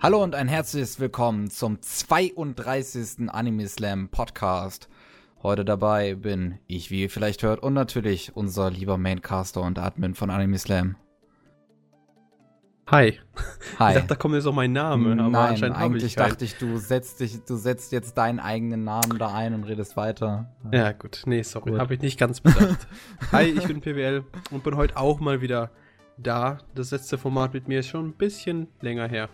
Hallo und ein herzliches Willkommen zum 32. Anime Slam Podcast. Heute dabei bin ich, wie ihr vielleicht hört, und natürlich unser lieber Maincaster und Admin von Anime Slam. Hi. Hi. Ich dachte, da kommt jetzt auch mein Name. Aber Nein, anscheinend eigentlich ich dachte ich, du setzt dich, du setzt jetzt deinen eigenen Namen da ein und redest weiter. Ja, gut. Nee, sorry. Habe ich nicht ganz bedacht. Hi, ich bin PWL und bin heute auch mal wieder da. Das letzte Format mit mir ist schon ein bisschen länger her.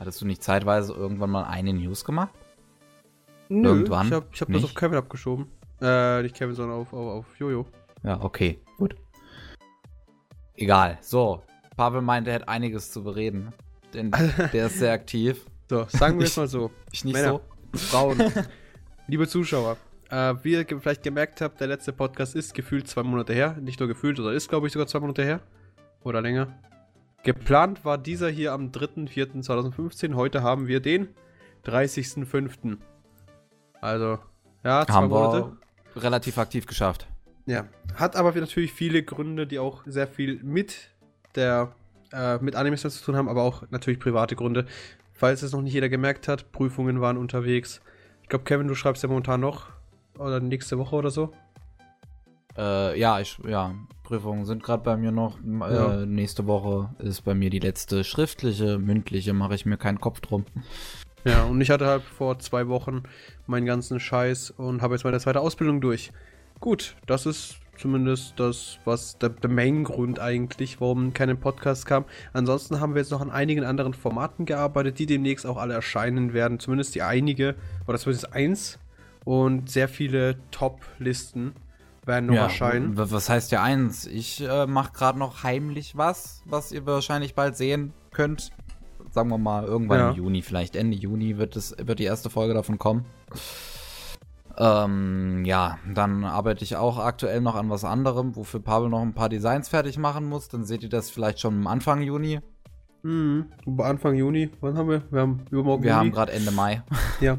Hattest du nicht zeitweise irgendwann mal eine News gemacht? Nö, Irgendwann Ich habe hab das auf Kevin abgeschoben. Äh, nicht Kevin, sondern auf, auf, auf Jojo. Ja, okay, gut. Egal. So, Pavel meint, er hätte einiges zu bereden. Denn der ist sehr aktiv. So, sagen wir es mal so. Ich nicht Männer, so. Frauen, liebe Zuschauer, äh, wie ihr vielleicht gemerkt habt, der letzte Podcast ist gefühlt zwei Monate her. Nicht nur gefühlt, oder ist, glaube ich, sogar zwei Monate her. Oder länger. Geplant war dieser hier am 3.4.2015. Heute haben wir den 30.05. Also, ja, zwei Haben Monate. wir relativ aktiv geschafft. Ja, hat aber natürlich viele Gründe, die auch sehr viel mit der äh, mit Animes zu tun haben, aber auch natürlich private Gründe. Falls es noch nicht jeder gemerkt hat, Prüfungen waren unterwegs. Ich glaube, Kevin, du schreibst ja momentan noch oder nächste Woche oder so. Äh, ja, ich, ja, Prüfungen sind gerade bei mir noch. M- Ja. Äh, nächste Woche ist bei mir die letzte schriftliche, mündliche, mache ich mir keinen Kopf drum. Ja, und ich hatte halt vor zwei Wochen meinen ganzen Scheiß und habe jetzt meine zweite Ausbildung durch. Gut, das ist zumindest das, was der, der Main-Grund eigentlich, warum keine Podcast kam. Ansonsten haben wir jetzt noch an einigen anderen Formaten gearbeitet, die demnächst auch alle erscheinen werden. Zumindest die einige, oder zumindest eins. Und sehr viele Top-Listen werden noch erscheinen. w- Was heißt ja eins? Ich äh, mache gerade noch heimlich was, was ihr wahrscheinlich bald sehen könnt. Sagen wir mal irgendwann Ja. im Juni, vielleicht Ende Juni wird es wird die erste Folge davon kommen. Ähm, ja, dann arbeite ich auch aktuell noch an was anderem, wofür Pavel noch ein paar Designs fertig machen muss. Dann seht ihr das vielleicht schon am Anfang Juni. Mhm. Anfang Juni, wann haben wir? Wir haben übermorgen Wir haben Juli. gerade Ende Mai. Ja.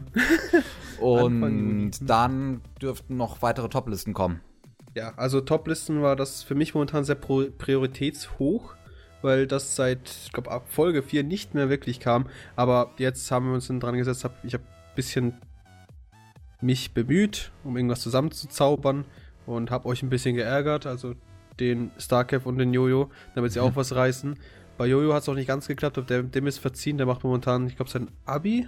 Juni. Und dann dürften noch weitere Toplisten kommen. Ja, also Top-Listen war das für mich momentan sehr prioritätshoch, weil das seit, ich glaube, ab Folge 4 nicht mehr wirklich kam. Aber jetzt haben wir uns dran gesetzt, hab, ich habe ein bisschen mich bemüht, um irgendwas zusammenzuzaubern und habe euch ein bisschen geärgert, also den Starkev und den Jojo, damit sie auch was reißen. Bei Jojo hat es auch nicht ganz geklappt, aber der, dem ist verziehen, der macht momentan, ich glaube, sein Abi.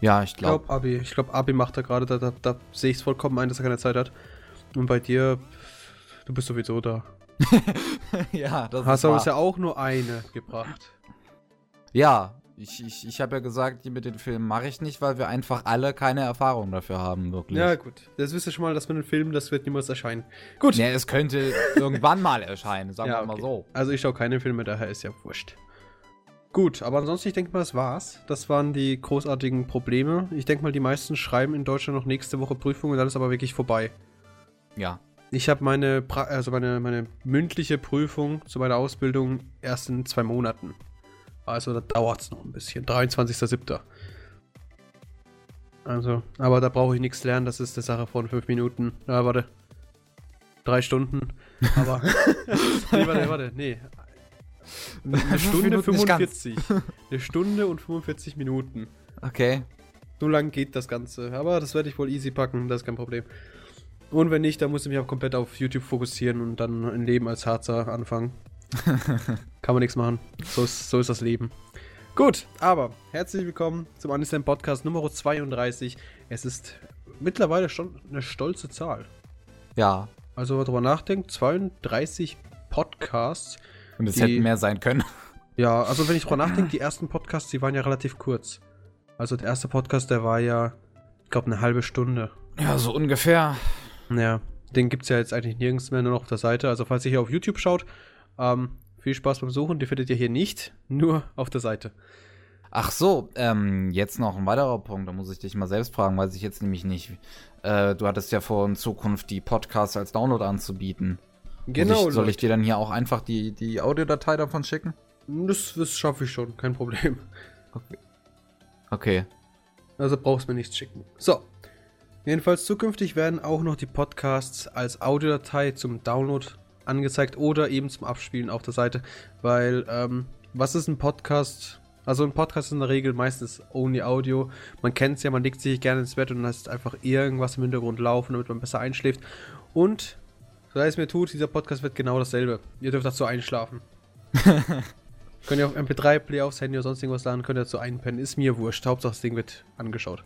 Ja, ich Ich glaube. glaube, Abi. Ich glaube, Abi macht er gerade. Da, da, da sehe ich es vollkommen ein, dass er keine Zeit hat. Und bei dir, du bist sowieso da. ja, das Hast ist aber wahr. uns ja auch nur eine gebracht. Ja, ich, ich, ich habe ja gesagt, die mit den Filmen mache ich nicht, weil wir einfach alle keine Erfahrung dafür haben, wirklich. Ja, gut. Jetzt wisst ihr schon mal, dass mit den Filmen, das wird niemals erscheinen. Gut. Ja, es könnte irgendwann mal erscheinen, sagen Ja, wir mal okay. so. Also ich schaue keine Filme, daher ist ja wurscht. Gut, aber ansonsten, ich denke mal, das war's. Das waren die großartigen Probleme. Ich denke mal, die meisten schreiben in Deutschland noch nächste Woche Prüfungen, dann ist aber wirklich vorbei. Ja. Ich habe meine, pra also meine, meine mündliche Prüfung zu meiner Ausbildung erst in zwei Monaten. Also da dauert es noch ein bisschen. 23.07. Also, aber da brauche ich nichts lernen, das ist eine Sache von fünf Minuten. Ja, warte. Drei Stunden. Aber. nee, warte, warte, nee. Eine Stunde Minuten nicht ganz. 45. Eine Stunde und 45 Minuten. Okay. So lang geht das Ganze. Aber das werde ich wohl easy packen, das ist kein Problem. Und wenn nicht, dann muss ich mich auch komplett auf YouTube fokussieren und dann ein Leben als Harzer anfangen. Kann man nichts machen. So ist, so ist das Leben. Gut, aber herzlich willkommen zum Anislam Podcast Nummer 32. Es ist mittlerweile schon eine stolze Zahl. Ja. Also, wenn man drüber nachdenkt, 32 Podcasts. Und es Die- hätten mehr sein können. Ja, also wenn ich drüber nachdenke, die ersten Podcasts, die waren ja relativ kurz. Also der erste Podcast, der war ja, ich glaube, eine halbe Stunde. Ja, so ungefähr. Ja, den gibt es ja jetzt eigentlich nirgends mehr, nur noch auf der Seite. Also falls ihr hier auf YouTube schaut, ähm, viel Spaß beim Suchen. Die findet ihr hier nicht, nur auf der Seite. Ach so, ähm, jetzt noch ein weiterer Punkt, da muss ich dich mal selbst fragen, weiß ich jetzt nämlich nicht. Äh, du hattest ja vor, in Zukunft die Podcasts als Download anzubieten. Genau, Soll ich, soll ich dir dann hier auch einfach die, die Audiodatei davon schicken? Das, das schaffe ich schon, kein Problem. Okay. Also brauchst mir nichts schicken. So. Jedenfalls zukünftig werden auch noch die Podcasts als Audiodatei zum Download angezeigt oder eben zum Abspielen auf der Seite. Weil, ähm, was ist ein Podcast Also ein Podcast ist in der Regel meistens only Audio. Man kennt es ja, man legt sich gerne ins Bett und lässt einfach irgendwas im Hintergrund laufen, damit man besser einschläft. Und, so es mir tut, dieser Podcast wird genau dasselbe. Ihr dürft dazu einschlafen. könnt ihr auf MP3-Play aufs Handy oder sonst irgendwas laden, könnt ihr dazu einpennen. Ist mir wurscht. Hauptsache das Ding wird angeschaut.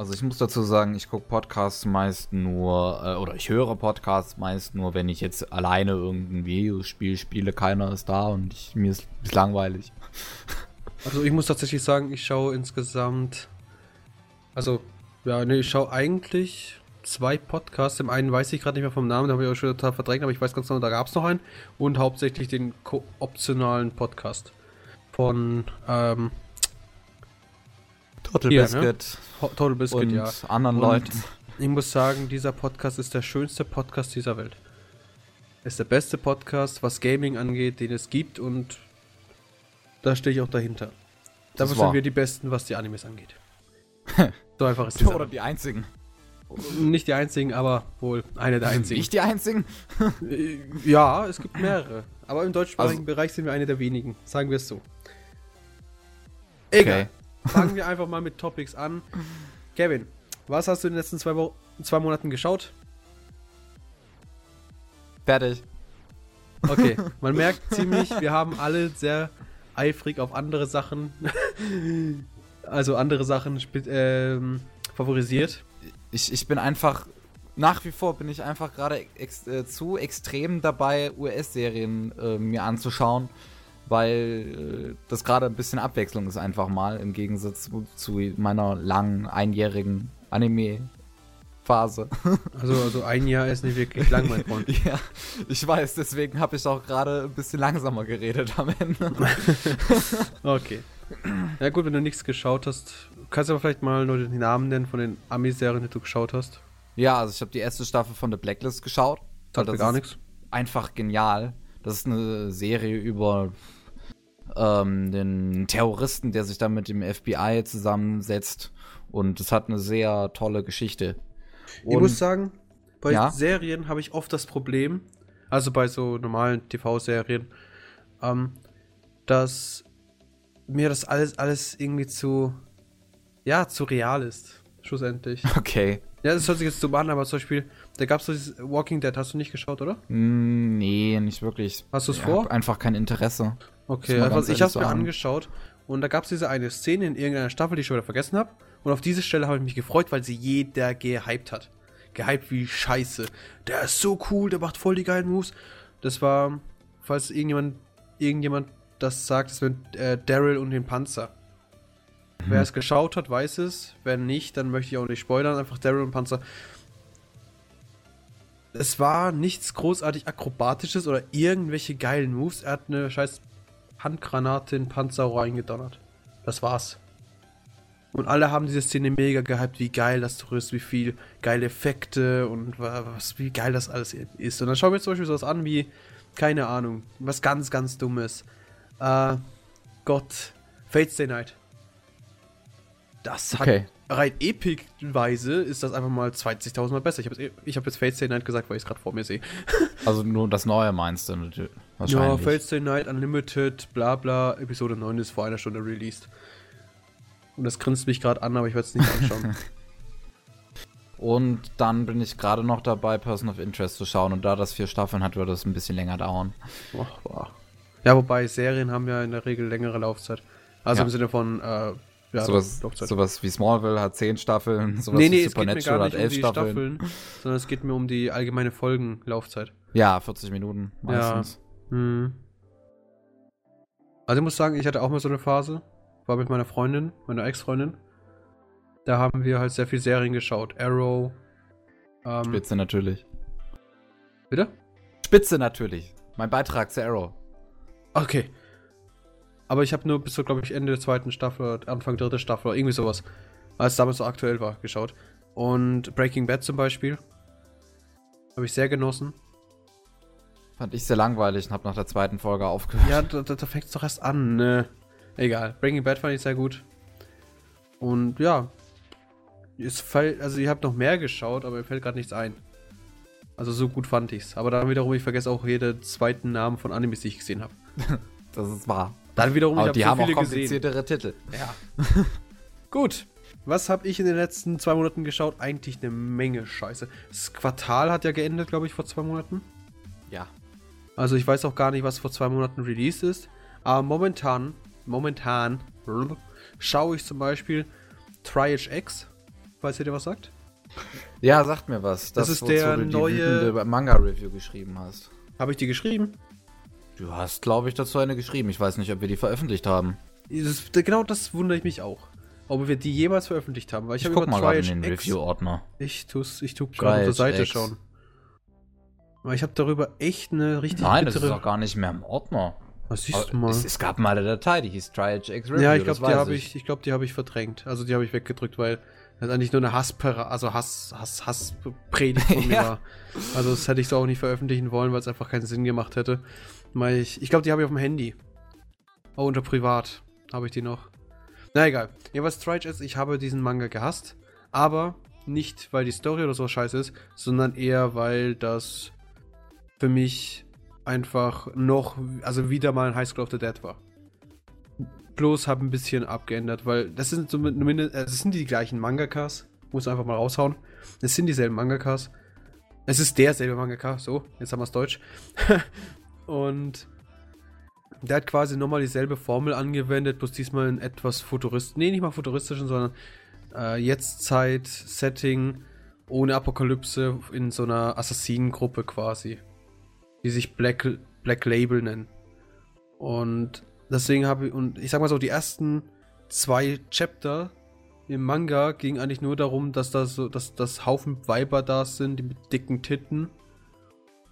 Also ich muss dazu sagen, ich gucke Podcasts meist nur, äh, oder ich höre Podcasts meist nur, wenn ich jetzt alleine irgendein Videospiel spiele, keiner ist da und ich, mir ist, ist langweilig. Also ich muss tatsächlich sagen, ich schaue insgesamt, also ja, ne, ich schaue eigentlich zwei Podcasts. Dem einen weiß ich gerade nicht mehr vom Namen, da habe ich auch schon total verdrängt, aber ich weiß ganz genau, da gab es noch einen. Und hauptsächlich den optionalen Podcast von ähm, Total Hier, Biscuit. Ne? Total Biscuit, und ja. anderen und Leuten. Ich muss sagen, dieser Podcast ist der schönste Podcast dieser Welt. Ist der beste Podcast, was Gaming angeht, den es gibt und da stehe ich auch dahinter. Dafür sind wir die Besten, was die Animes angeht. so einfach ist es. Oder die einzigen. Nicht die einzigen, aber wohl eine der einzigen. Nicht die einzigen? ja, es gibt mehrere. Aber im deutschsprachigen also, Bereich sind wir eine der wenigen. Sagen wir es so. Egal. Okay. Fangen wir einfach mal mit Topics an. Kevin, was hast du in den letzten zwei, Wo zwei Monaten geschaut? Fertig. Okay, man merkt ziemlich, wir haben alle sehr eifrig auf andere Sachen, also andere Sachen ähm, favorisiert. Ich, ich bin einfach, nach wie vor bin ich einfach gerade ex äh, zu extrem dabei, US-Serien äh, mir anzuschauen weil äh, das gerade ein bisschen Abwechslung ist einfach mal im Gegensatz zu, meiner langen einjährigen Anime Phase. Also, also ein Jahr ist nicht wirklich lang, mein Freund. ja, ich weiß, deswegen habe ich auch gerade ein bisschen langsamer geredet am Ende. okay. Ja gut, wenn du nichts geschaut hast, kannst du aber vielleicht mal nur den Namen nennen von den Ami-Serien, die du geschaut hast. Ja, also ich habe die erste Staffel von The Blacklist geschaut. Das hat gar nichts. Einfach genial. Das ist eine Serie über ähm, den Terroristen, der sich dann mit dem FBI zusammensetzt. Und es hat eine sehr tolle Geschichte. Und, ich muss sagen, bei ja? Serien habe ich oft das Problem, also bei so normalen TV-Serien, ähm, dass mir das alles, alles irgendwie zu, ja, zu real ist. Schlussendlich. Okay. Ja, das hört sich jetzt so an, aber zum Beispiel, da gab es so dieses Walking Dead, hast du nicht geschaut, oder? Mm, nee, nicht wirklich. Hast du es vor? einfach kein Interesse. Okay, also ich habe es mir an. angeschaut und da gab es diese eine Szene in irgendeiner Staffel, die ich schon wieder vergessen habe. Und auf diese Stelle habe ich mich gefreut, weil sie jeder gehypt hat. Gehypt wie Scheiße. Der ist so cool, der macht voll die geilen Moves. Das war, falls irgendjemand, irgendjemand das sagt, das wird äh, Daryl und den Panzer. Mhm. Wer es geschaut hat, weiß es. Wenn nicht, dann möchte ich auch nicht spoilern. Einfach Daryl und Panzer. Es war nichts großartig Akrobatisches oder irgendwelche geilen Moves. Er hat eine scheiß Handgranate in Panzerrohr eingedonnert. Das war's. Und alle haben diese Szene mega gehypt, wie geil das doch ist, wie viel geile Effekte und was, wie geil das alles ist. Und dann schauen wir zum Beispiel sowas an wie, keine Ahnung, was ganz, ganz Dummes. Äh, Gott, Fate Stay Night. Das hat okay. rein epic-weise ist das einfach mal 20.000 Mal besser. Ich habe hab jetzt Fate Stay Night gesagt, weil ich es gerade vor mir sehe. also nur das Neue meinst du wahrscheinlich. Ja, Stay Night Unlimited, bla bla, Episode 9 ist vor einer Stunde released. Und das grinst mich gerade an, aber ich werde es nicht anschauen. und dann bin ich gerade noch dabei, Person of Interest zu schauen. Und da das vier Staffeln hat, wird das ein bisschen länger dauern. Oh, boah. Ja, wobei Serien haben ja in der Regel längere Laufzeit. Also ja. im Sinne von äh, ja, sowas, sowas wie Smallville hat zehn Staffeln, sowas nee, nee, wie Supernatural hat elf um Staffeln. Staffeln. Sondern es geht mir um die allgemeine Folgenlaufzeit. Ja, 40 Minuten meistens. Ja. Hm. Also ich muss sagen, ich hatte auch mal so eine Phase, war mit meiner Freundin, meiner Ex-Freundin. Da haben wir halt sehr viel Serien geschaut. Arrow. Ähm, Spitze natürlich. Bitte? Spitze natürlich. Mein Beitrag zu Arrow. Okay. Aber ich habe nur bis so, glaube ich, Ende der zweiten Staffel, Anfang dritte Staffel oder irgendwie sowas, als es damals so aktuell war, geschaut. Und Breaking Bad zum Beispiel. Habe ich sehr genossen. Fand ich sehr langweilig und habe nach der zweiten Folge aufgehört. Ja, da, da, da fängt es doch erst an, ne? Egal. Breaking Bad fand ich sehr gut. Und ja. Es fällt, also ich habe noch mehr geschaut, aber mir fällt gerade nichts ein. Also so gut fand ich's. Aber dann wiederum, ich vergesse auch jeden zweiten Namen von Animes, die ich gesehen habe. das ist wahr. Dann wiederum, Aber hab die so haben auch viele kompliziertere Titel. Ja. Gut. Was habe ich in den letzten zwei Monaten geschaut? Eigentlich eine Menge Scheiße. Das Quartal hat ja geendet, glaube ich, vor zwei Monaten. Also ich weiß auch gar nicht, was vor zwei Monaten released ist. Aber momentan, momentan schaue ich zum Beispiel Triage X. Weiß ihr, der was sagt? Ja, sagt mir was. Das ist der neue- Manga-Review geschrieben hast. Habe ich die geschrieben? Du hast, glaube ich, dazu eine geschrieben. Ich weiß nicht, ob wir die veröffentlicht haben. Das, genau das wundere ich mich auch. Ob wir die jemals veröffentlicht haben. Weil ich, Ich, habe guck mal gerade in den Review-Ordner. Ich tu's, ich tu gerade auf der Seite X. schauen. Aber ich habe darüber echt eine richtig Nein, das ist bittere- auch gar nicht mehr im Ordner. Was siehst Aber du mal? Es, es gab mal eine Datei, die hieß Triage X Review. ja, ich glaube, die habe ich, ich glaube, die habe ich verdrängt. Also die habe ich weggedrückt, weil das eigentlich nur eine Hasspera, also Hass, Hass, Hasspredigt von mir Ja. war. Also das hätte ich so auch nicht veröffentlichen wollen, weil es einfach keinen Sinn gemacht hätte. Weil ich, ich glaube, die habe ich auf dem Handy. Oh, unter privat habe ich die noch. Na egal. Ja, was Strike ist, ich habe diesen Manga gehasst, aber nicht, weil die Story oder so scheiße ist, sondern eher, weil das für mich einfach noch, also wieder mal ein High School of the Dead war. Bloß habe ein bisschen abgeändert, weil das sind zumindest, äh, das sind die gleichen Mangakas, muss einfach mal raushauen. Es sind dieselben Mangakas. Es ist derselbe Mangaka, so, jetzt haben wir es Deutsch. Und der hat quasi nochmal dieselbe Formel angewendet, bloß diesmal in etwas futuristisch, nee, nicht mal futuristischen, sondern äh, Jetztzeit, Setting, ohne Apokalypse in so einer Assassinengruppe quasi, die sich Black, Black Label nennen. Und deswegen habe ich, und ich sag mal so, die ersten zwei Chapter im Manga ging eigentlich nur darum, dass da so, dass das Haufen Weiber da sind, die mit dicken Titten.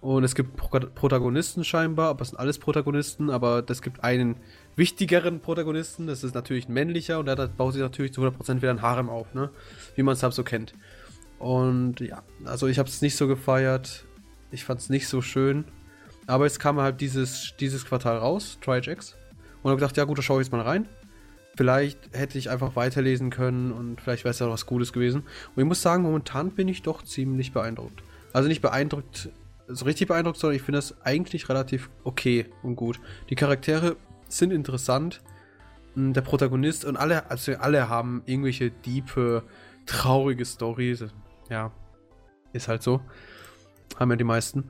Und es gibt Pro Protagonisten scheinbar, aber es sind alles Protagonisten, aber es gibt einen wichtigeren Protagonisten, das ist natürlich ein männlicher und der baut sich natürlich zu 100% wieder ein Harem auf, ne? Wie man es halt so kennt. Und ja, also ich habe es nicht so gefeiert, ich fand es nicht so schön, aber es kam halt dieses, dieses Quartal raus, Triage X, und habe gedacht, ja gut, da schaue ich jetzt mal rein. Vielleicht hätte ich einfach weiterlesen können und vielleicht wäre es ja noch was Gutes gewesen. Und ich muss sagen, momentan bin ich doch ziemlich beeindruckt. Also nicht beeindruckt, so richtig beeindruckt, sondern ich finde das eigentlich relativ okay und gut. Die Charaktere sind interessant. Mm, Der Protagonist und alle, also alle haben irgendwelche diepe, traurige Storys. Ja, ist halt so. Haben ja die meisten.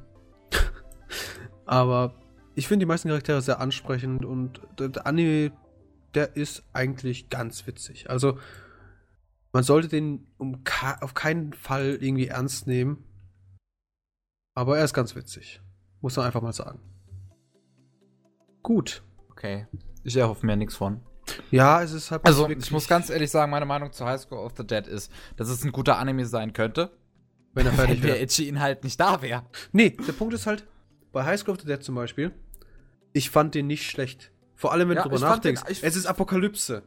Aber ich finde die meisten Charaktere sehr ansprechend und der, Anime, der ist eigentlich ganz witzig. Also, man sollte den um auf keinen Fall irgendwie ernst nehmen. Aber er ist ganz witzig. Muss man einfach mal sagen. Gut. Okay. Ich erhoffe mir nichts von. Ja, es ist halt. Also, ich muss ganz ehrlich sagen, meine Meinung zu High School of the Dead ist, dass es ein guter Anime sein könnte, wenn er fertig wenn der wäre. Itchy-Inhalt nicht da wäre. Nee, der Punkt ist halt, bei High School of the Dead zum Beispiel, ich fand den nicht schlecht. Vor allem, wenn Ja, du drüber den- nachdenkst. ich- es ist Apokalypse.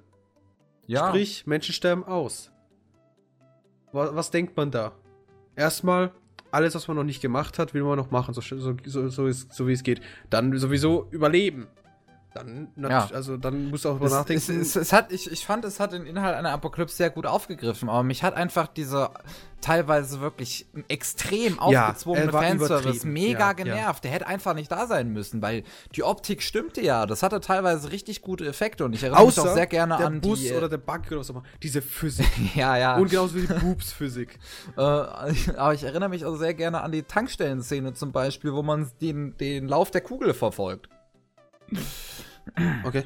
Ja. Sprich, Menschen sterben aus. Was, was denkt man da? Erstmal, alles, was man noch nicht gemacht hat, will man noch machen, so, so, so, so, ist, so wie es geht. Dann sowieso überleben. Dann, Ja. also dann musst du auch drüber es, nachdenken. es, es, es hat, ich, ich fand, es hat den Inhalt einer Apokalypse sehr gut aufgegriffen, aber mich hat einfach dieser teilweise wirklich extrem Ja, aufgezwungene er Fanservice mega Ja, genervt. Der hätte einfach nicht da sein müssen, weil die Optik stimmte ja. Das hatte teilweise richtig gute Effekte und ich erinnere mich auch sehr gerne der an Bus die. äh, oder der Bug oder was auch immer. Diese Physik. ja, ja. Und genauso wie die Boobs-Physik. Äh, aber ich erinnere mich auch sehr gerne an die Tankstellenszene zum Beispiel, wo man den, den Lauf der Kugel verfolgt. Okay.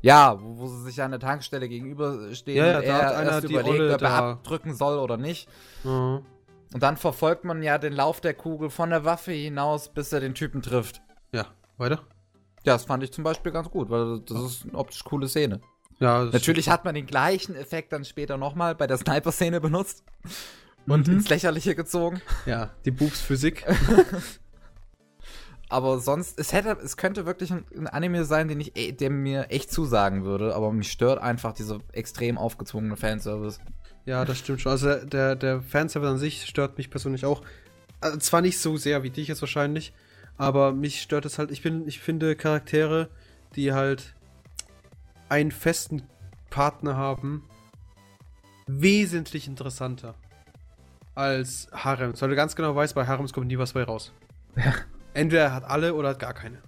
Ja, wo, wo sie sich an der Tankstelle gegenüberstehen Ja, ja, er hat einer erst die überlegt, Olle ob er abdrücken soll oder nicht. Mhm. Und dann verfolgt man ja den Lauf der Kugel von der Waffe hinaus, bis er den Typen trifft. Ja, weiter? Ja, das fand ich zum Beispiel ganz gut, weil das ist eine optisch coole Szene. Ja, Natürlich hat man den gleichen Effekt dann später nochmal bei der Sniper-Szene benutzt und Mhm. ins Lächerliche gezogen. Ja, die Boobs-Physik. Aber sonst, es hätte, es könnte wirklich ein, ein Anime sein, den ich, der mir echt zusagen würde, aber mich stört einfach dieser extrem aufgezwungene Fanservice. Ja, das stimmt schon. Also der, der Fanservice an sich stört mich persönlich auch. Also zwar nicht so sehr wie dich jetzt wahrscheinlich, aber mich stört es halt. Ich bin, ich finde Charaktere, die halt einen festen Partner haben, wesentlich interessanter als Harems. Weil du ganz genau weißt, bei Harems kommt nie was bei raus. Ja. Entweder er hat alle oder hat gar keine.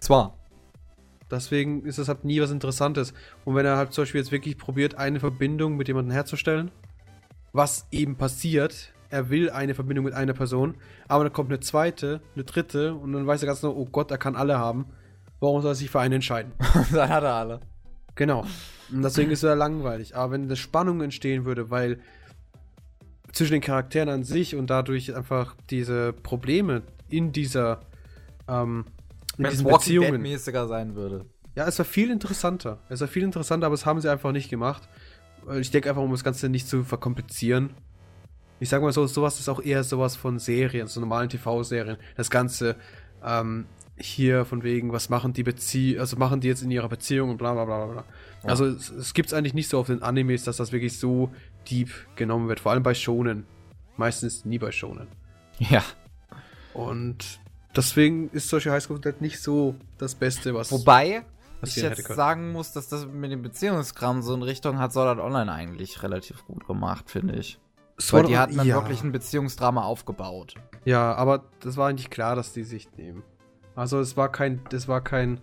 Zwar. Deswegen ist das halt nie was Interessantes. Und wenn er halt zum Beispiel jetzt wirklich probiert, eine Verbindung mit jemandem herzustellen, was eben passiert, er will eine Verbindung mit einer Person, aber dann kommt eine zweite, eine dritte und dann weiß er ganz genau, oh Gott, er kann alle haben. Warum soll er sich für einen entscheiden? dann hat er alle. Genau. Und deswegen ist er langweilig. Aber wenn eine Spannung entstehen würde, weil zwischen den Charakteren an sich und dadurch einfach diese Probleme in dieser ähm, in Wenn diesen Beziehungen mäßiger sein würde. Ja, es war viel interessanter. Es war viel interessanter, aber das haben sie einfach nicht gemacht. Ich denke einfach, um das Ganze nicht zu verkomplizieren. Ich sag mal so, sowas ist auch eher sowas von Serien, so normalen TV-Serien. Das Ganze ähm, hier von wegen, was machen die Bezie also machen die jetzt in ihrer Beziehung und bla bla bla bla. Ja. Also es, es gibt es eigentlich nicht so auf den Animes, dass das wirklich so deep genommen wird. Vor allem bei Shonen. Meistens nie bei Shonen. Ja. Und deswegen ist solche Highschool Dead nicht so das Beste, was. Wobei was ich jetzt sagen muss, dass das mit dem Beziehungskram so in Richtung hat Sword Art Online eigentlich relativ gut gemacht, finde ich. Sword Weil die hatten dann ja. wirklich ein Beziehungsdrama aufgebaut. Ja, aber das war eigentlich klar, dass die sich nehmen. Also es war kein, das war kein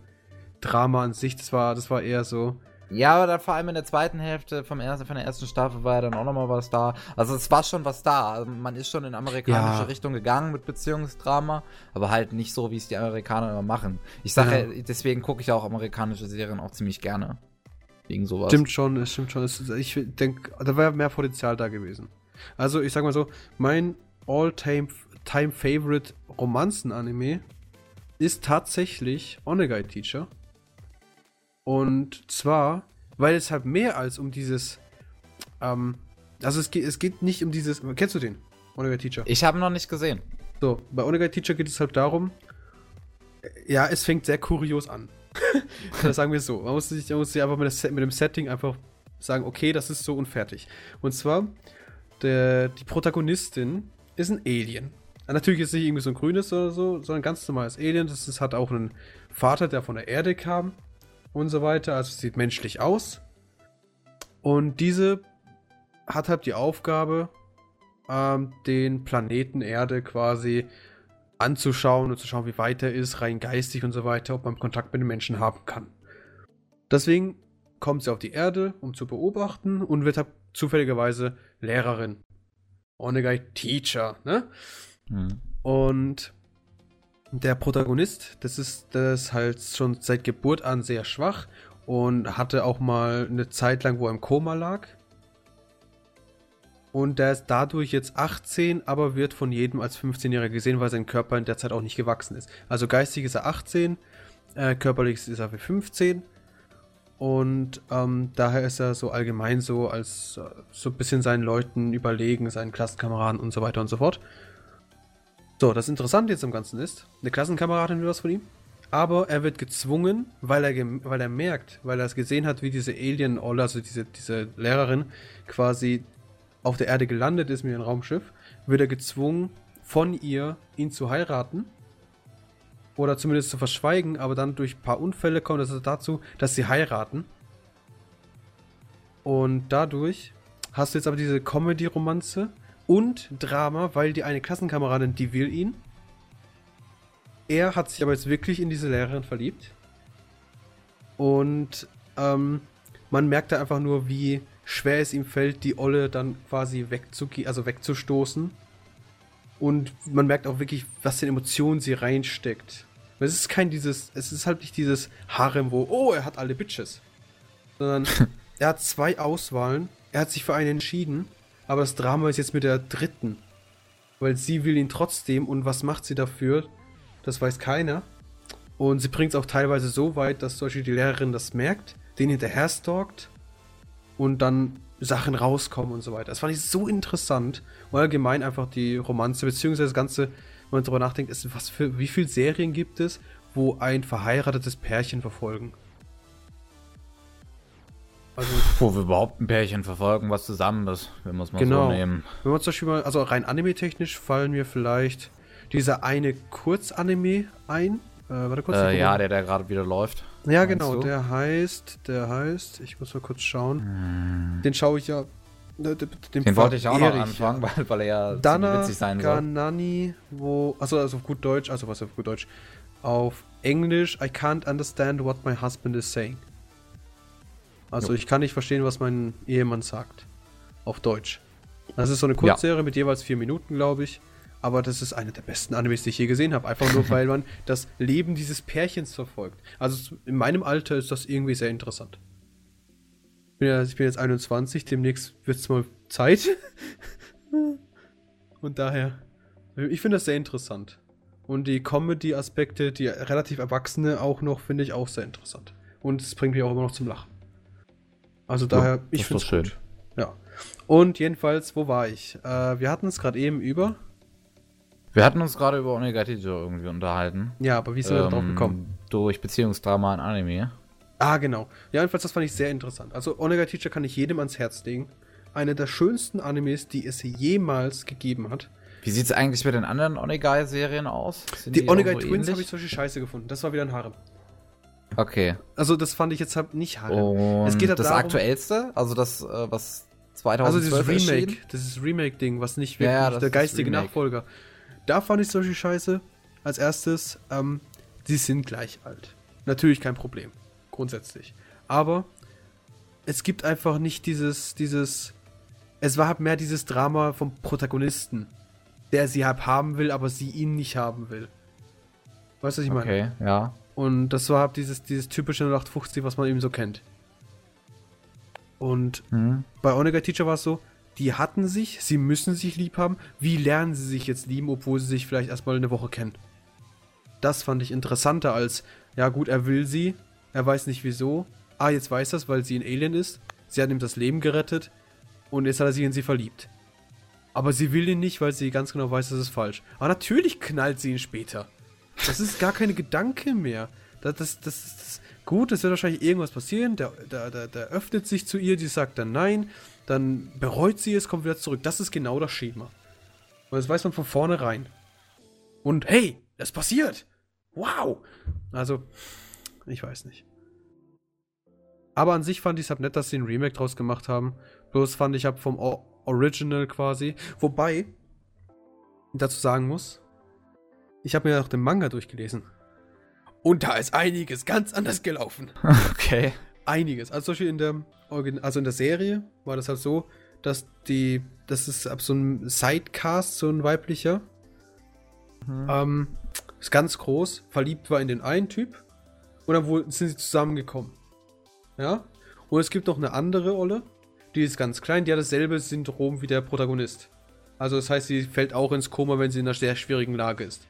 Drama an sich, das war, das war eher so, ja, aber dann vor allem in der zweiten Hälfte vom ersten, von der ersten Staffel war ja dann auch nochmal was da. Also es war schon was da. Also man ist schon in amerikanische ja. Richtung gegangen mit Beziehungsdrama, aber halt nicht so, wie es die Amerikaner immer machen. Ich sage, ja. deswegen gucke ich auch amerikanische Serien auch ziemlich gerne. Wegen sowas. Stimmt schon, es stimmt schon. ich denke, da wäre mehr Potenzial da gewesen. Also ich sag mal so, mein All-Time-Favorite Romanzen-Anime ist tatsächlich Onegai Teacher. Und zwar, weil es halt mehr als um dieses, ähm, also es geht, es geht nicht um dieses, kennst du den? Onegai Teacher. Ich habe ihn noch nicht gesehen. So, bei Onegai Teacher geht es halt darum, ja, es fängt sehr kurios an. das sagen wir so. Man muss sich, man muss sich einfach mit, mit, dem Setting einfach sagen, okay, das ist so unfertig. Und zwar, der, die Protagonistin ist ein Alien. Natürlich ist es nicht irgendwie so ein grünes oder so, sondern ein ganz normales Alien. Das ist, hat auch einen Vater, der von der Erde kam und so weiter. Also sieht menschlich aus. Und diese hat halt die Aufgabe, ähm, den Planeten Erde quasi anzuschauen und zu schauen, wie weit er ist, rein geistig und so weiter, ob man Kontakt mit den Menschen haben kann. Deswegen kommt sie auf die Erde, um zu beobachten und wird halt zufälligerweise Lehrerin. Onegai Teacher, ne? Mhm. Und der Protagonist, das ist das halt schon seit Geburt an sehr schwach und hatte auch mal eine Zeit lang, wo er im Koma lag. Und der ist dadurch jetzt 18, aber wird von jedem als 15-Jähriger gesehen, weil sein Körper in der Zeit auch nicht gewachsen ist. Also geistig ist er 18, äh, körperlich ist er für 15. Und ähm, daher ist er so allgemein so als äh, so ein bisschen seinen Leuten überlegen, seinen Klassenkameraden und so weiter und so fort. So, das Interessante jetzt am Ganzen ist, eine Klassenkameradin will was von ihm, aber er wird gezwungen, weil er, weil er merkt, weil er es gesehen hat, wie diese Alien, also diese, diese Lehrerin quasi auf der Erde gelandet ist mit ihrem Raumschiff, wird er gezwungen, von ihr ihn zu heiraten oder zumindest zu verschweigen, aber dann durch ein paar Unfälle kommt es dazu, dass sie heiraten. Und dadurch hast du jetzt aber diese Comedy-Romanze, und Drama, weil die eine Klassenkameradin, die will ihn. Er hat sich aber jetzt wirklich in diese Lehrerin verliebt. Und ähm, man merkt da einfach nur, wie schwer es ihm fällt, die Olle dann quasi wegzugehen, also wegzustoßen. Und man merkt auch wirklich, was für Emotionen sie reinsteckt. Es ist kein dieses, es ist halt nicht dieses Harem, wo, oh, er hat alle Bitches. Sondern er hat zwei Auswahlen, er hat sich für eine entschieden aber das Drama ist jetzt mit der dritten. Weil sie will ihn trotzdem und was macht sie dafür? Das weiß keiner. Und sie bringt es auch teilweise so weit, dass zum Beispiel die Lehrerin das merkt, den hinterher stalkt und dann Sachen rauskommen und so weiter. Das fand ich so interessant. Und allgemein einfach die Romanze, beziehungsweise das Ganze, wenn man darüber nachdenkt, ist, was für, wie viele Serien gibt es, wo ein verheiratetes Pärchen verfolgen? Also, Wo wir überhaupt ein Pärchen verfolgen, was zusammen ist, wenn wir es mal genau. so nehmen. Wenn wir zum Beispiel mal, also rein anime-technisch fallen mir vielleicht dieser eine Kurzanime ein. Äh, warte kurz. Äh, ja, der, der gerade wieder läuft. Ja, genau, du? der heißt, der heißt, ich muss mal kurz schauen. Hm. Den schaue ich ja. Den, den wollte ich auch noch anfangen, weil, weil er ja Dana witzig sein soll. Ganani, wo, also, also auf gut Deutsch, also was auf gut Deutsch, auf Englisch I can't understand what my husband is saying. Also Jo. ich kann nicht verstehen, was mein Ehemann sagt. Auf Deutsch. Das ist so eine Kurzserie mit jeweils vier Minuten, glaube ich. Aber das ist eine der besten Animes, die ich je gesehen habe. Einfach nur, weil man das Leben dieses Pärchens verfolgt. Also in meinem Alter ist das irgendwie sehr interessant. Ich bin, ja, ich bin jetzt 21, demnächst wird es mal Zeit. Und daher, ich finde das sehr interessant. Und die Comedy-Aspekte, die relativ Erwachsene auch noch, finde ich auch sehr interessant. Und es bringt mich auch immer noch zum Lachen. Also daher, ich das finde es schön. gut. Ja. Und jedenfalls, wo war ich? Äh, wir hatten es gerade eben über. Wir hatten uns gerade über Onegatito irgendwie unterhalten. Ja, aber wie sind wir da drauf Ähm, gekommen? Durch Beziehungsdrama in Anime. Ah, genau. Ja, jedenfalls, das fand ich sehr interessant. Also, Onega Teacher kann ich jedem ans Herz legen. Eine der schönsten Animes, die es jemals gegeben hat. Wie sieht's eigentlich mit den anderen Onegai-Serien aus? Sind Die, auch Onegai Twins habe ich solche Scheiße gefunden. Das war wieder ein Harem. Okay. Also, das fand ich jetzt halt nicht Harem. Und Es geht halt das darum- aktuellste, also das, äh, was Also 2012 dieses Remake, erschien? dieses Remake-Ding, was nicht wirklich ja, das der ist geistige. Nachfolger. Da fand ich solche Scheiße. Als erstes, ähm, sie sind gleich alt. Natürlich kein Problem. Grundsätzlich. Aber es gibt einfach nicht dieses, dieses. Es war halt mehr dieses Drama vom Protagonisten, der sie halt haben will, aber sie ihn nicht haben will. Weißt du, was ich meine? Okay, ja. Und das war halt dieses, dieses typische 0850, was man eben so kennt. Und Hm. bei Onega Teacher war es so, die hatten sich, sie müssen sich lieb haben. Wie lernen sie sich jetzt lieben, obwohl sie sich vielleicht erstmal eine Woche kennen? Das fand ich interessanter als, ja gut, er will sie, er weiß nicht wieso. Ah, jetzt weiß es, weil sie ein Alien ist. Sie hat ihm das Leben gerettet und jetzt hat er sich in sie verliebt. Aber sie will ihn nicht, weil sie ganz genau weiß, das ist falsch. Aber natürlich knallt sie ihn später. Das ist gar keine Gedanke mehr. Das, das, das, das, gut, es wird wahrscheinlich irgendwas passieren. Der, der, der, der öffnet sich zu ihr, die sagt dann nein. Dann bereut sie es, kommt wieder zurück. Das ist genau das Schema. Und das weiß man von vornherein. Und hey, das passiert. Wow. Also, ich weiß nicht. Aber an sich fand ich es halt nett, dass sie ein Remake draus gemacht haben. Bloß fand ich hab vom O- Original quasi. Wobei, dazu sagen muss, ich habe mir auch den Manga durchgelesen. Und da ist einiges ganz anders gelaufen. Okay. Einiges. Also zum Beispiel in der, Origin also in der Serie war das halt so, dass die, das ist ab so ein Sidecast, so ein weiblicher, Mhm. ähm, ist ganz groß, verliebt war in den einen Typ und dann wohl sind sie zusammengekommen. Ja? Und es gibt noch eine andere Olle, die ist ganz klein, die hat dasselbe Syndrom wie der Protagonist. Also das heißt, sie fällt auch ins Koma, wenn sie in einer sehr schwierigen Lage ist.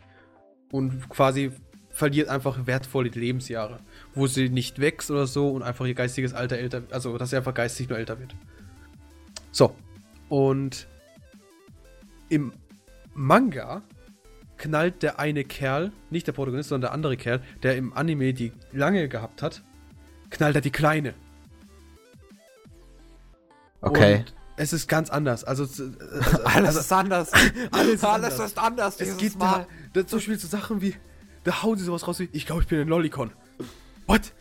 Und quasi verliert einfach wertvolle Lebensjahre, wo sie nicht wächst oder so und einfach ihr geistiges Alter älter, also dass sie einfach geistig nur älter wird. So. Und im Manga knallt der eine Kerl, nicht der Protagonist, sondern der andere Kerl, der im Anime die lange gehabt hat, knallt er die kleine. Okay. Und es ist ganz anders. Also, also Alles ist anders. alles ist anders. ist anders es Mal. da, da zum Beispiel so Sachen wie, da hauen sie sowas raus wie, ich glaube, ich bin ein Lollicon. What?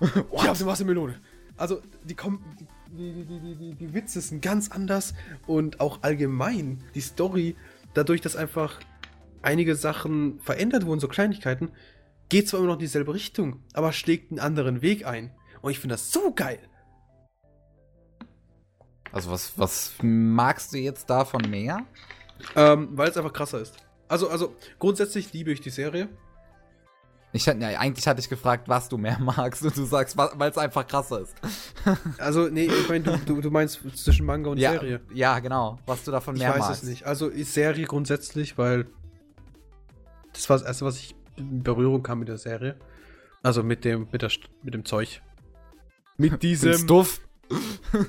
Ich habe eine Wassermelone. Also, die kommen, die, die, die, die, die, die Witze sind ganz anders und auch allgemein die Story, dadurch, dass einfach einige Sachen verändert wurden, so Kleinigkeiten, geht zwar immer noch in dieselbe Richtung, aber schlägt einen anderen Weg ein. Und ich finde das so geil. Also was, was magst du jetzt davon mehr? Ähm, weil es einfach krasser ist. Also, also, grundsätzlich liebe ich die Serie. Ich ja, eigentlich hatte ich gefragt, was du mehr magst und du sagst, weil es einfach krasser ist. Also, nee, ich meine, du, du, du meinst zwischen Manga und ja, Serie. ja, genau. Was du davon Ich mehr weiß magst. es nicht. Also, Serie grundsätzlich, weil das war das erste, was ich in Berührung kam mit der Serie. Also mit dem, mit der, mit dem Zeug. Mit diesem, duff?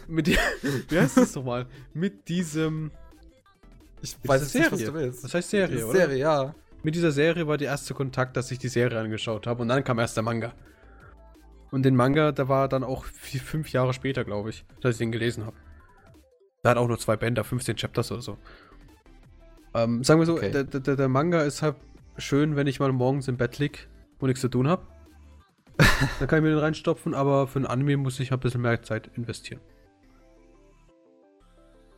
mit wie heißt das nochmal? Mit diesem, Ich weiß jetzt nicht, was Serie. du willst. Das heißt Serie, oder? Serie, ja. Mit dieser Serie war der erste Kontakt, dass ich die Serie angeschaut habe und dann kam erst der Manga. Und den Manga, der war dann auch vier, fünf Jahre später, glaube ich, dass ich den gelesen habe. Der hat auch nur zwei Bänder, 15 Chapters oder so. Ähm, sagen wir so, Okay. der, der, der Manga ist halt schön, wenn ich mal morgens im Bett lieg und nichts zu tun habe. dann kann ich mir den reinstopfen, aber für ein Anime muss ich halt ein bisschen mehr Zeit investieren.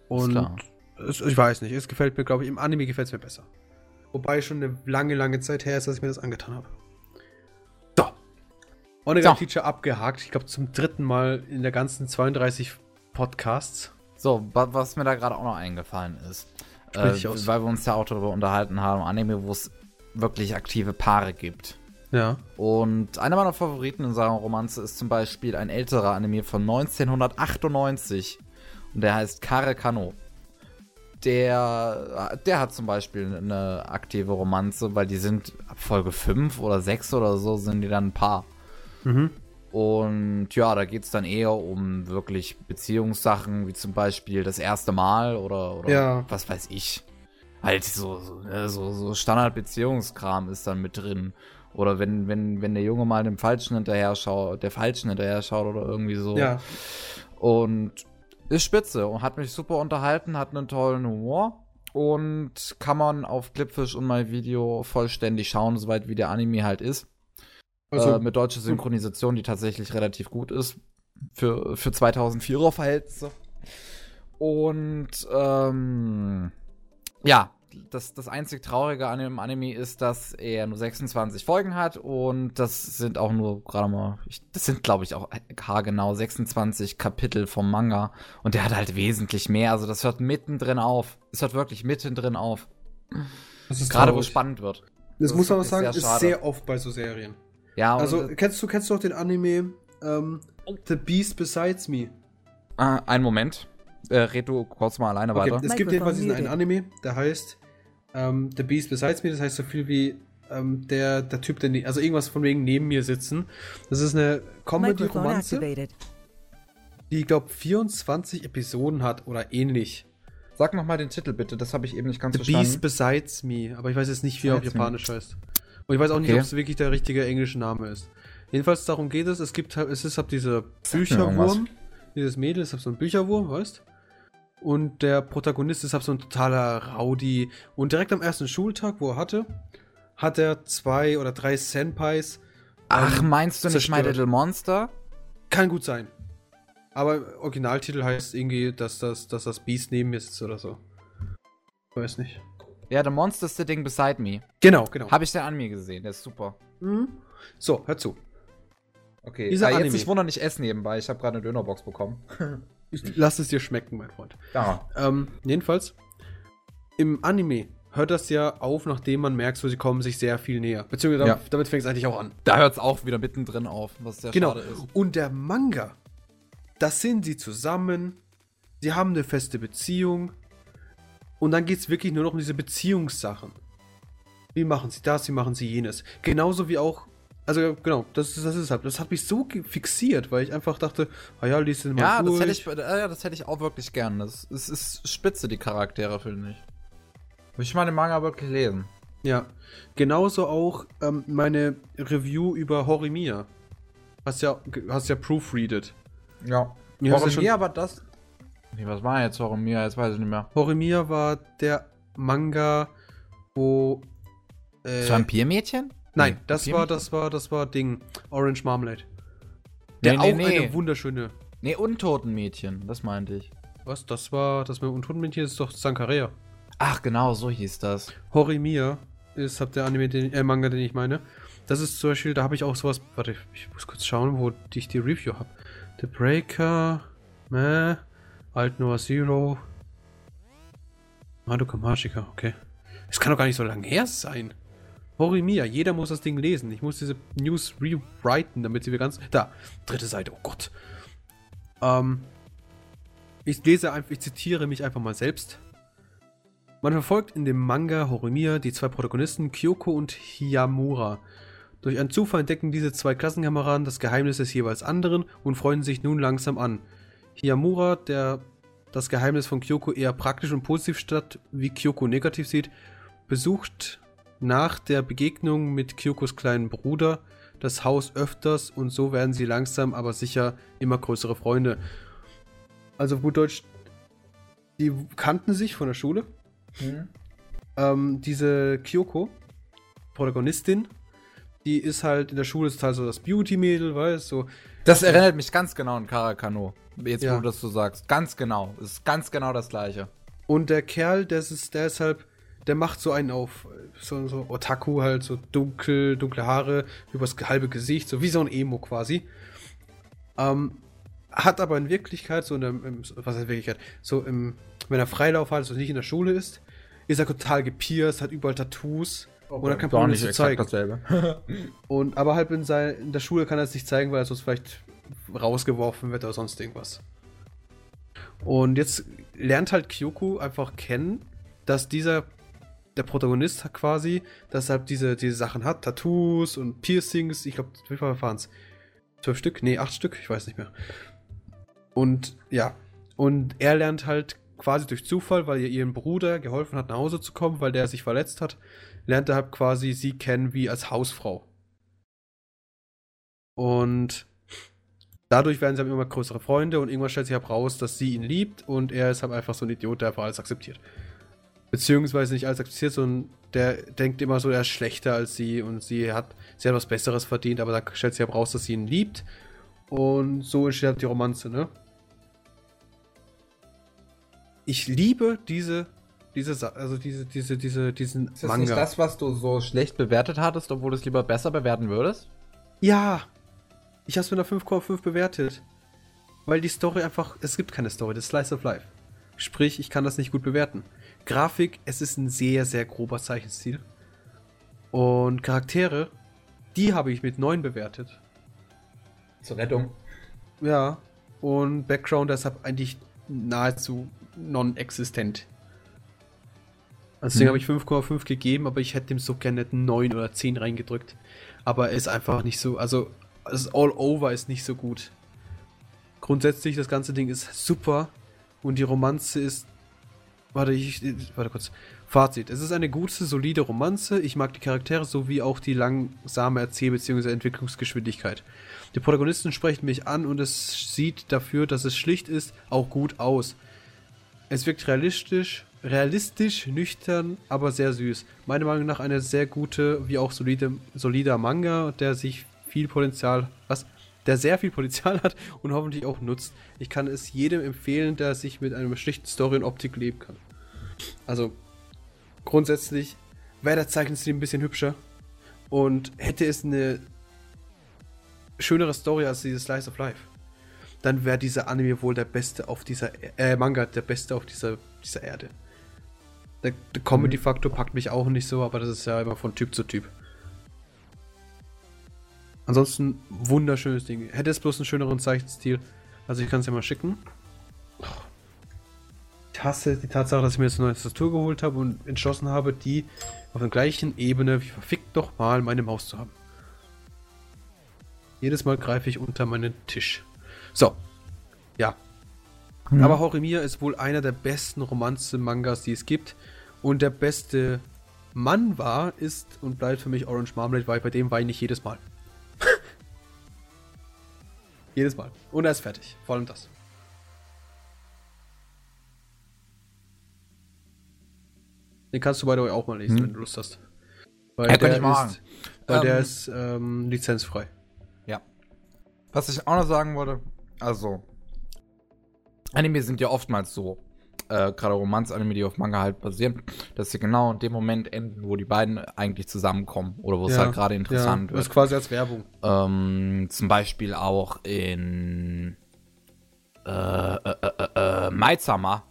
Und. Es, ich weiß nicht, es gefällt mir, glaube ich, im Anime gefällt es mir besser. Wobei schon eine lange, lange Zeit her ist, dass ich mir das angetan habe. Onegai Teacher abgehakt. Ich glaube zum dritten Mal in der ganzen 32 Podcasts. So, was mir da gerade auch noch eingefallen ist. Äh, weil wir uns ja auch darüber unterhalten haben, Anime, wo es wirklich aktive Paare gibt. Ja. Und einer meiner Favoriten in Sachen Romanze ist zum Beispiel ein älterer Anime von 1998. Und der heißt Kare Kano. Der, der hat zum Beispiel eine aktive Romanze, weil die sind ab Folge 5 oder 6 oder so sind die dann ein Paar. Mhm. Und ja, da geht es dann eher um wirklich Beziehungssachen, wie zum Beispiel das erste Mal oder, oder ja. was weiß ich. Halt so, so, ne, so, so Standard-Beziehungskram ist dann mit drin. Oder wenn, wenn, wenn der Junge mal dem Falschen hinterher schaut, der Falschen hinterher schaut oder irgendwie so. Ja. Und ist spitze und hat mich super unterhalten, hat einen tollen Humor und kann man auf Clipfish und mein Video vollständig schauen, soweit wie der Anime halt ist. Also, äh, mit deutscher Synchronisation, die tatsächlich relativ gut ist für, für 2004er Verhältnisse. Und ähm, ja, das, das einzig Traurige an dem Anime ist, dass er nur 26 Folgen hat und das sind auch nur gerade mal, ich, das sind glaube ich auch haargenau 26 Kapitel vom Manga und der hat halt wesentlich mehr, also das hört mittendrin auf. Es hört wirklich mittendrin auf. Gerade wo spannend wird. Das, das muss man auch sagen, sehr ist sehr oft bei so Serien. Ja, also kennst du kennst du auch den Anime ähm, The Beast Besides Me? Ah, einen Moment. Äh, red du kurz mal alleine okay, weiter. Es gibt jedenfalls diesen einen Anime, der heißt ähm, The Beast Besides Me, das heißt so viel wie ähm, der, der Typ, der, also irgendwas von wegen neben mir sitzen. Das ist eine Comedy-Romanze, die, ich glaube, 24 Episoden hat oder ähnlich. Sag nochmal den Titel bitte, das habe ich eben nicht ganz The verstanden. The Beast Besides Me, aber ich weiß jetzt nicht, wie er auf Japanisch me. heißt. Und ich weiß auch okay. nicht, ob es wirklich der richtige englische Name ist. Jedenfalls darum geht es, es gibt es ist halt dieser Bücherwurm, dieses Mädel ist halt so ein Bücherwurm, weißt? Und der Protagonist ist halt so ein totaler Rowdy. Und direkt am ersten Schultag, wo er hatte, hat er zwei oder drei Senpais. Ach, ähm, meinst du nicht My Little Monster? Kann gut sein. Aber Originaltitel heißt irgendwie, dass das, dass das Beast neben mir sitzt oder so. Ich weiß nicht. Ja, The Monster Sitting Beside Me. Genau, genau. Habe ich den an mir gesehen, der ist super. Mhm. So, hör zu. Okay, Dieser ah, jetzt nicht wundern, ich esse nebenbei. Ich habe gerade eine Dönerbox bekommen. ich lass es dir schmecken, mein Freund. Ja. Ähm, jedenfalls, im Anime hört das ja auf, nachdem man merkt, so sie kommen sich sehr viel näher. Beziehungsweise ja. damit fängt es eigentlich auch an. Da hört es auch wieder mittendrin auf, was sehr genau. schade ist. Und der Manga, das sind sie zusammen, sie haben eine feste Beziehung und dann geht es wirklich nur noch um diese Beziehungssachen. Wie machen sie das, wie machen sie jenes. Genauso wie auch also genau, das, das ist halt. Das hat mich so fixiert, weil ich einfach dachte, ah ja, lies den mal ja, durch. Das hätte ich, äh, das hätte ich auch wirklich gern. Das, das ist spitze, die Charaktere, finde ich. Will ich mal den Manga wirklich lesen. Ja. Genauso auch ähm, meine Review über Horimiya. Hast ja, hast ja proofreadet. Ja. ja Horimiya war das. Nee, was war jetzt Horimiya? Jetzt weiß ich nicht mehr. Horimiya war der Manga, wo. Äh, Vampirmädchen? Nein, das war, das war, das war Ding. Orange Marmalade. Der nee, auch nee. eine wunderschöne. Nee, Untotenmädchen, das meinte ich. Was? Das war, das mit Untotenmädchen ist doch Sankarea. Ach, genau, so hieß das. Horimiya ist habt der Anime, den, äh, Manga, den ich meine. Das ist zum Beispiel, da habe ich auch sowas. Warte, ich muss kurz schauen, wo ich die Review habe. The Breaker, meh, Alt Noah Zero. Madoka Magica, okay. Es kann doch gar nicht so lange her sein. Horimiya, jeder muss das Ding lesen. Ich muss diese News rewriten, damit sie wir ganz. Da, dritte Seite, oh Gott. Ähm, ich lese einfach, ich zitiere mich einfach mal selbst. Man verfolgt in dem Manga Horimiya die zwei Protagonisten Kyoko und Hiyamura. Durch einen Zufall entdecken diese zwei Klassenkameraden das Geheimnis des jeweils anderen und freuen sich nun langsam an. Hiyamura, der das Geheimnis von Kyoko eher praktisch und positiv statt wie Kyoko negativ sieht, besucht nach der Begegnung mit Kyokos kleinen Bruder das Haus öfters und so werden sie langsam aber sicher immer größere Freunde. Also gut Deutsch, die kannten sich von der Schule. Mhm. Ähm, diese Kyoko, Protagonistin, die ist halt in der Schule total so das Beauty-Mädel, weißt du? So. Das erinnert mich ganz genau an Karakano. Jetzt, ja. wo du das so sagst. Ganz genau. Das ist ganz genau das gleiche. Und der Kerl, der ist, der ist halt der macht so einen auf, so, so Otaku halt, so dunkel, dunkle Haare, übers halbe Gesicht, so wie so ein Emo quasi. Ähm, hat aber in Wirklichkeit, so in der, was heißt Wirklichkeit, so im, wenn er Freilauf hat, also nicht in der Schule ist, ist er total gepierst, hat überall Tattoos Okay. und er kann Probleme nicht zeigen. Und, aber halt in, sein, in der Schule kann er es nicht zeigen, weil er sonst vielleicht rausgeworfen wird oder sonst irgendwas. Und jetzt lernt halt Kyoko einfach kennen, dass dieser, der Protagonist hat quasi, dass er halt diese, diese Sachen hat, Tattoos und Piercings, ich glaube, wie viel waren es? Zwölf Stück? Nee, acht Stück, ich weiß nicht mehr. Und ja, und er lernt halt quasi durch Zufall, weil ihr ihrem Bruder geholfen hat, nach Hause zu kommen, weil der sich verletzt hat, lernt er halt quasi sie kennen wie als Hausfrau. Und dadurch werden sie halt immer größere Freunde und irgendwann stellt sich halt raus, dass sie ihn liebt und er ist halt einfach so ein Idiot, der einfach alles akzeptiert. Beziehungsweise nicht alles akzeptiert, sondern der denkt immer so, er ist schlechter als sie und sie hat, sie hat was Besseres verdient, aber dann stellt sich halt raus, dass sie ihn liebt. Und so entsteht halt die Romanze, ne? Ich liebe diese, diese, also diese, diese, diese, diesen Ist das nicht das, was du so schlecht bewertet hattest, obwohl du es lieber besser bewerten würdest? Ja! Ich hab's mit einer 5,5 bewertet. Weil die Story einfach. Es gibt keine Story, das ist Slice of Life. Sprich, ich kann das nicht gut bewerten. Grafik, es ist ein sehr, sehr grober Zeichenstil. Und Charaktere, die habe ich mit 9 bewertet. Zur Rettung. Ja. Und Background deshalb eigentlich nahezu non-existent. Also deswegen Hm. habe ich 5,5 gegeben, aber ich hätte ihm so gerne 9 oder 10 reingedrückt. Aber er ist einfach nicht so, also das All Over ist nicht so gut. Grundsätzlich, das ganze Ding ist super und die Romanze ist. Warte, ich. Warte kurz. Fazit. Es ist eine gute, solide Romanze. Ich mag die Charaktere sowie auch die langsame Erzähl- bzw. Entwicklungsgeschwindigkeit. Die Protagonisten sprechen mich an und es sieht dafür, dass es schlicht ist, auch gut aus. Es wirkt realistisch, realistisch, nüchtern, aber sehr süß. Meiner Meinung nach eine sehr gute, wie auch solide, solider Manga, der sich viel Potenzial, was? Der sehr viel Potenzial hat und hoffentlich auch nutzt. Ich kann es jedem empfehlen, der sich mit einer schlichten Story und Optik leben kann. Also, grundsätzlich wäre der Zeichenstil ein bisschen hübscher und hätte es eine schönere Story als dieses Slice of Life, dann wäre dieser Anime wohl der beste auf dieser, äh, Manga der beste auf dieser, dieser Erde. Der, der Comedy-Faktor packt mich auch nicht so, aber das ist ja immer von Typ zu Typ. Ansonsten wunderschönes Ding. Hätte es bloß einen schöneren Zeichenstil. Also ich kann es ja mal schicken. Ich hasse die Tatsache, dass ich mir jetzt eine neue Tastatur geholt habe und entschlossen habe, die auf der gleichen Ebene wie verfickt doch mal meine Maus zu haben. Jedes Mal greife ich unter meinen Tisch. So. Ja. Mhm. Aber Horimiya ist wohl einer der besten Romanze-Mangas, die es gibt. Und der beste Mann war, ist und bleibt für mich Orange Marmalade, weil bei dem weine ich jedes Mal. Jedes Mal. Und er ist fertig. Vor allem das. Den kannst du by the way auch mal lesen, Hm. wenn du Lust hast. Weil Ja, der ist, weil der Ähm, ist ähm, lizenzfrei. Ja. Was ich auch noch sagen wollte, also, Anime sind ja oftmals so, äh, gerade Romanz-Anime, die auf Manga halt basieren, dass sie genau in dem Moment enden, wo die beiden eigentlich zusammenkommen oder wo es halt gerade interessant ja, Das ist wird. quasi als Werbung. Ähm, zum Beispiel auch in äh, äh, äh, äh, Maid-Sama.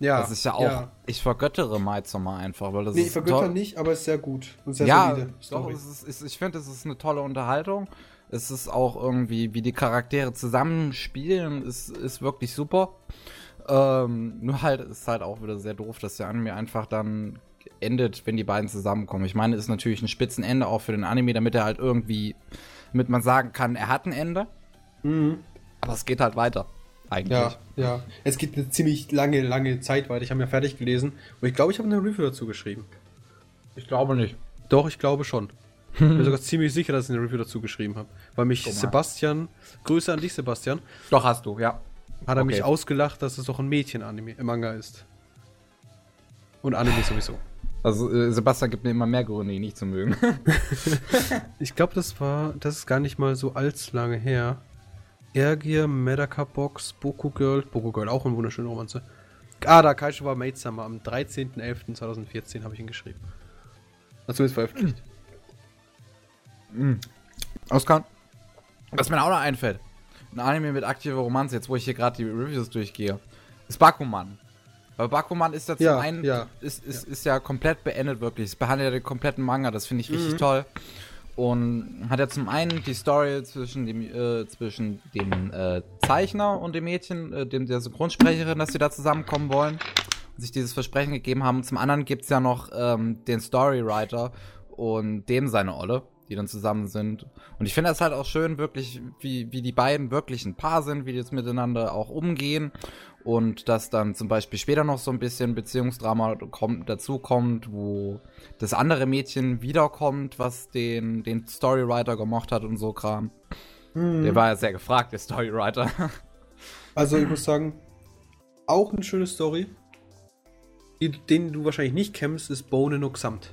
Ja. das ist ja auch, ich vergöttere Maid-Sama einfach, weil das Nee, ist vergötter toll. nicht, aber ist sehr gut. Und sehr ja, solide doch, ist, es, ich finde, es ist eine tolle Unterhaltung. Es ist auch irgendwie, wie die Charaktere zusammenspielen, ist, ist wirklich super. Ähm, nur halt ist halt auch wieder sehr doof, dass der Anime einfach dann endet, wenn die beiden zusammenkommen. Ich meine, ist natürlich ein Spitzenende auch für den Anime, damit er halt irgendwie, damit man sagen kann, er hat ein Ende. Mhm. Aber es geht halt weiter. Eigentlich. Ja, ja. Es geht eine ziemlich lange, lange Zeit weiter. Ich habe ja fertig gelesen und ich glaube, ich habe eine Review dazu geschrieben. Ich glaube nicht. Doch, ich glaube schon. Ich bin sogar ziemlich sicher, dass ich eine Review dazu geschrieben habe. Weil mich. Sebastian, Grüße an dich, Sebastian, Doch hast du, ja. Hat er Okay. mich ausgelacht, dass es doch ein Mädchen-Anime, äh, Manga ist. Und Anime sowieso. Also äh, Sebastian gibt mir immer mehr Gründe, ihn nicht zu mögen. Ich glaube, das war, das ist gar nicht mal so allzu lange her. Ergier, Medaka Box, Boku Girl, Boku Girl, auch ein wunderschöner Romanze. Ah, da Kaiju war Maid Summer. Am 13.11.2014 habe ich ihn geschrieben. Also ist veröffentlicht. Mhm. Oskar, was mir auch noch einfällt, ein Anime mit aktiver Romanze, jetzt wo ich hier gerade die Reviews durchgehe, ist Bakuman. Weil Bakuman ist ja zum Ja, einen, ja, ist, ist, ist ja komplett beendet wirklich. Es behandelt ja den kompletten Manga, das finde ich richtig Mhm. toll. Und hat ja zum einen die Story zwischen dem, äh, zwischen dem äh, Zeichner und dem Mädchen, äh, dem der Synchronsprecherin, dass sie da zusammenkommen wollen und sich dieses Versprechen gegeben haben. Zum anderen gibt es ja noch ähm, den Storywriter und dem seine Olle, die dann zusammen sind. Und ich finde das halt auch schön, wirklich, wie, wie die beiden wirklich ein Paar sind, wie die jetzt miteinander auch umgehen. Und dass dann zum Beispiel später noch so ein bisschen Beziehungsdrama kommt, dazu kommt, wo das andere Mädchen wiederkommt, was den, den Storywriter gemocht hat und so Kram. Mhm. Der war ja sehr gefragt, der Storywriter. Also ich muss sagen, auch eine schöne Story. Die, den du wahrscheinlich nicht kennst, ist Bone no Xamt.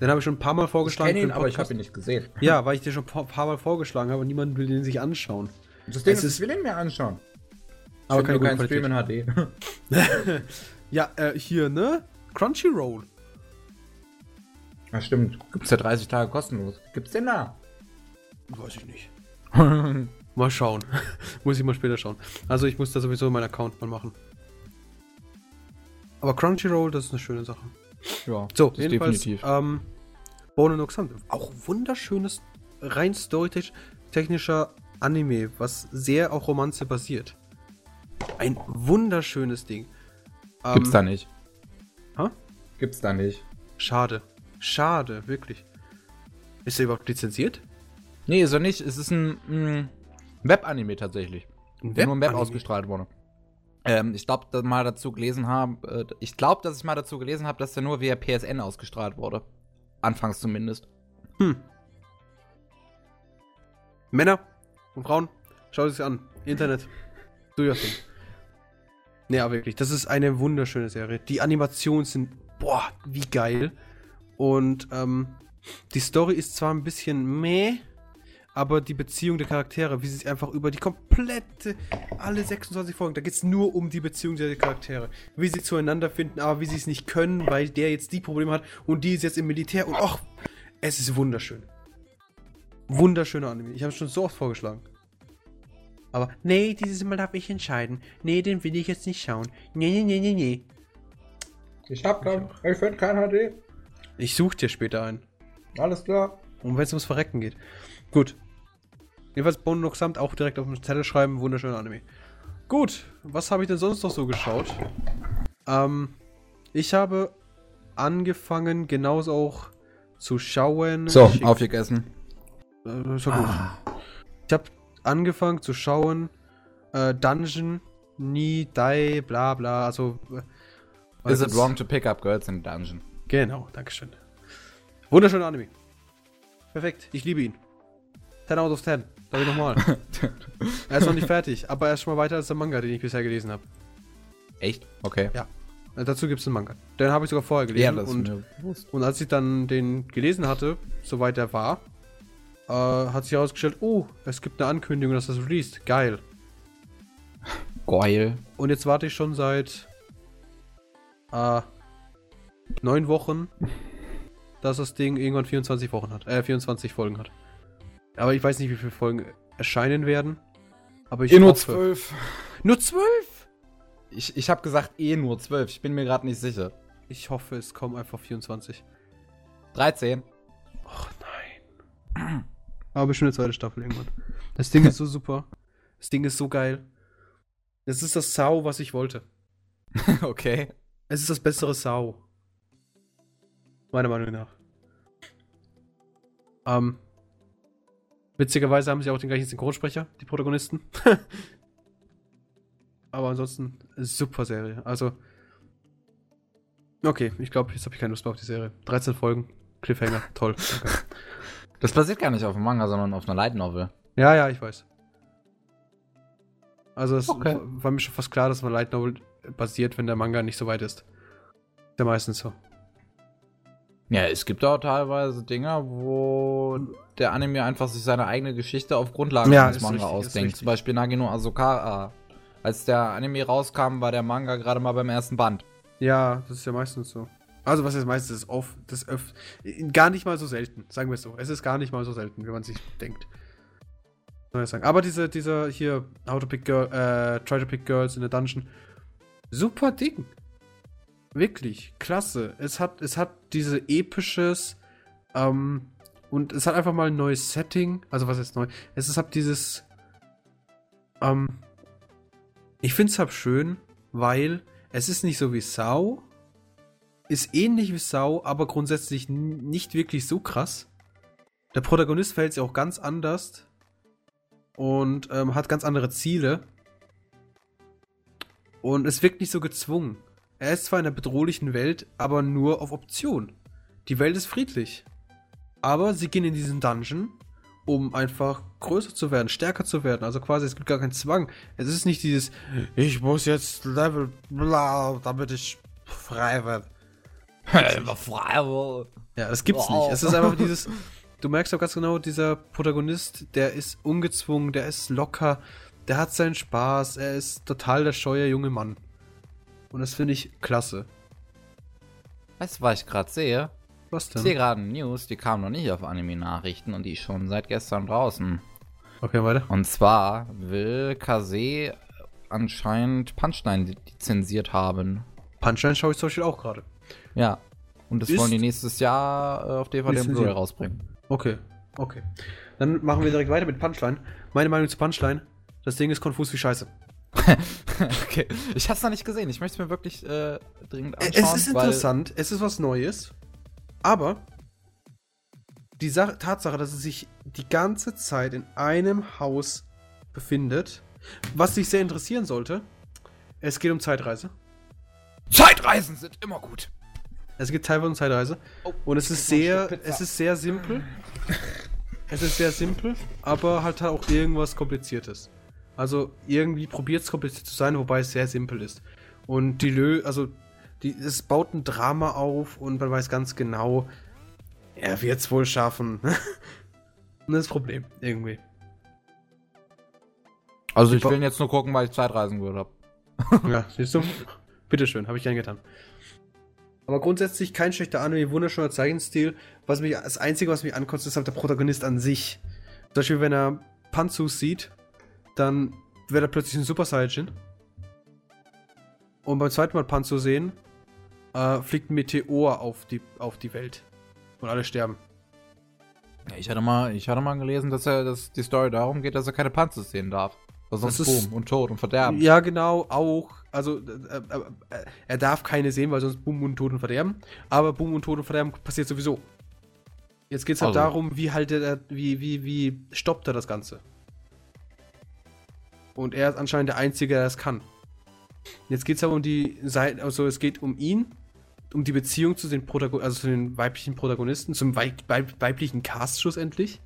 Den habe ich schon ein paar Mal vorgeschlagen. für den Podcast. ihn nicht gesehen. Ja, weil ich dir schon ein paar Mal vorgeschlagen habe und niemand will den sich anschauen. Das Ding ist, ich will ihn mir anschauen. Aber keine gute Stream in HD. Ja, äh, hier, ne? Crunchyroll. Ja, stimmt. Gibt's ja 30 Tage kostenlos. Gibt's den da? Weiß ich nicht. Mal schauen. muss ich mal später schauen. Also ich muss da sowieso meinen Account mal machen. Aber Crunchyroll, das ist eine schöne Sache. Ja, So, definitiv. ähm, Bone no Xamt. Auch wunderschönes, rein storytechnischer Anime, was sehr auf Romanze basiert. Ein wunderschönes Ding. Ähm, Gibt's da nicht. Hä? Gibt's da nicht. Schade. Schade, wirklich. Ist er überhaupt lizenziert? Nee, ist er nicht. Es ist ein, mm, Web-Anime tatsächlich. Ein Der nur im Web ausgestrahlt wurde. Ähm, ich glaube, dass mal dazu gelesen habe, äh, ich glaube, dass ich mal dazu gelesen habe, dass der nur via PSN ausgestrahlt wurde. Anfangs zumindest. Hm. Männer und Frauen, schaut es sich an. Internet. Your thing. Nee, aber wirklich, das ist eine wunderschöne Serie. Die Animationen sind, boah, wie geil. Und ähm, die Story ist zwar ein bisschen meh, aber die Beziehung der Charaktere, wie sie sich einfach über die komplette, alle 26 Folgen, da geht es nur um die Beziehung der Charaktere. Wie sie zueinander finden, aber wie sie es nicht können, weil der jetzt die Probleme hat und die ist jetzt im Militär und ach, es ist wunderschön. Wunderschöner Anime. Ich habe es schon so oft vorgeschlagen. Aber, nee, dieses Mal darf ich entscheiden. Nee, den will ich jetzt nicht schauen. Nee, nee, nee, nee, nee. Ich hab kein, ich finde kein HD. Ich such dir später ein. Alles klar. Und wenn es ums Verrecken geht. Gut. Jedenfalls Samt auch direkt auf den Zettel schreiben. Wunderschöner Anime. Gut. Was habe ich denn sonst noch so geschaut? Ähm, ich habe angefangen, genauso auch zu schauen. So, Schick- aufgegessen. Äh, ja gut. Ich habe angefangen zu schauen. Äh, Dungeon, Nie, Die, bla bla. Also. äh, Is it das- wrong to pick up girls in dungeon? Genau, Dankeschön. Wunderschöner Anime. Perfekt, ich liebe ihn. 10 out of 10. Darf ich nochmal? er ist noch nicht fertig, aber er ist schon mal weiter als der Manga, den ich bisher gelesen habe. Echt? Okay. Äh, dazu gibt es einen Manga. Den habe ich sogar vorher gelesen. Ja, das ist und, mir bewusst. und als ich dann den gelesen hatte, soweit er war, äh, hat sich herausgestellt, oh, es gibt eine Ankündigung, dass das released. Geil. Geil. Und jetzt warte ich schon seit äh, neun Wochen, dass das Ding irgendwann 24 Wochen hat, äh, 24 Folgen hat. Aber ich weiß nicht, wie viele Folgen erscheinen werden. Aber ich Eh nur zwölf. Nur zwölf? Ich, ich habe gesagt eh nur zwölf. Ich bin mir gerade nicht sicher. Ich hoffe, es kommen einfach 24. 13. Och nein. Aber bestimmt eine zweite Staffel irgendwann. Das Ding ist so super. Das Ding ist so geil. Das ist das Sau, was ich wollte. okay. Es ist das bessere Sau. Meiner Meinung nach. Ähm. Witzigerweise haben sie auch den gleichen Synchronsprecher, die Protagonisten. Aber ansonsten, super Serie. Also. Okay, ich glaube, jetzt habe ich keine Lust mehr auf die Serie. 13 Folgen, Cliffhanger, toll. Danke. Das basiert gar nicht auf einem Manga, sondern auf einer Light Novel. Ja, ja, ich weiß. Also es Okay. war mir schon fast klar, dass man Light Novel basiert, wenn der Manga nicht so weit ist. Ist ja meistens so. Ja, es gibt auch teilweise Dinger, wo der Anime einfach sich seine eigene Geschichte auf Grundlage Ja, des ist Manga richtig, ist ausdenkt. Zum Beispiel Nagino Asokara als der Anime rauskam, war der Manga gerade mal beim ersten Band. Ja, das ist ja meistens so. Also was ist meistens das auf das öff gar nicht mal so selten, sagen wir es so. Es ist gar nicht mal so selten, wie man sich denkt. Soll ich sagen. Aber diese dieser hier How to Pick Girl, äh, Try to Pick Girls in a Dungeon, super Ding. Wirklich klasse. Es hat es hat diese episches ähm, und es hat einfach mal ein neues Setting. Also was ist neu? Es ist halt dieses ähm, ich finde es halt schön, weil es ist nicht so wie Sau. Ist ähnlich wie Sau, aber grundsätzlich nicht wirklich so krass. Der Protagonist verhält sich auch ganz anders und ähm, hat ganz andere Ziele. Und es wirkt nicht so gezwungen. Er ist zwar in einer bedrohlichen Welt, aber nur auf Option. Die Welt ist friedlich. Aber sie gehen in diesen Dungeon um einfach größer zu werden, stärker zu werden. Also quasi, es gibt gar keinen Zwang. Es ist nicht dieses, ich muss jetzt Level, bla, damit ich frei werde. frei Ja, das gibt's wow. nicht. Es ist einfach dieses, du merkst auch ganz genau, dieser Protagonist, der ist ungezwungen, der ist locker, der hat seinen Spaß, er ist total der scheue junge Mann. Und das finde ich klasse. Weißt du, was ich gerade sehe? Was denn? Ich sehe gerade News, die kam noch nicht auf Anime-Nachrichten und die ist schon seit gestern draußen. Okay, weiter. Und zwar will Kase anscheinend Punchline lizenziert haben. Punchline schaue ich zum Beispiel auch gerade. Ja. Und das ist wollen die nächstes Jahr äh, auf DVD und Blu-ray rausbringen. Okay, okay. Dann machen wir direkt weiter mit Punchline. Meine Meinung zu Punchline: Das Ding ist konfus wie Scheiße. okay. Ich hab's noch nicht gesehen. Ich möchte es mir wirklich äh, dringend anschauen. Es ist interessant. Es ist was Neues. Aber die Sache, Tatsache, dass es sich die ganze Zeit in einem Haus befindet, was dich sehr interessieren sollte, es geht um Zeitreise. Zeitreisen sind immer gut. Es geht teilweise um Zeitreise. Oh, und es ist sehr, es ist sehr simpel. es ist sehr simpel, aber halt auch irgendwas Kompliziertes. Also irgendwie probiert es kompliziert zu sein, wobei es sehr simpel ist. Und die Lö, also die, es baut ein Drama auf und man weiß ganz genau, er wird es wohl schaffen. und das ist Problem, irgendwie. Also ich will jetzt nur gucken, weil ich Zeitreisen gehört habe. ja, siehst du? Bitteschön, habe ich gern getan. Aber grundsätzlich kein schlechter Anime, wunderschöner Zeichenstil. Was mich, das Einzige, was mich ankotzt, ist halt der Protagonist an sich. Zum Beispiel, wenn er Panzus sieht, dann wird er plötzlich ein Super Saiyajin. Und beim zweiten Mal Panzu sehen, äh, fliegt ein Meteor auf die, auf die Welt. Und alle sterben. Ja, ich hatte mal, ich hatte mal gelesen, dass er, dass die Story darum geht, dass er keine Panzer sehen darf. Weil sonst Boom und Tod und Verderben. Ja, genau, auch. Also, äh, äh, äh, er darf keine sehen, weil sonst Boom und Tod und Verderben. Aber Boom und Tod und Verderben passiert sowieso. Jetzt geht es halt also. darum, wie halt er, wie, wie, wie stoppt er das Ganze. Und er ist anscheinend der Einzige, der das kann. Jetzt geht es aber um die Seite, also es geht um ihn um die Beziehung zu den, Protagon also zu den weiblichen Protagonisten, zum weib weib weiblichen Cast schlussendlich.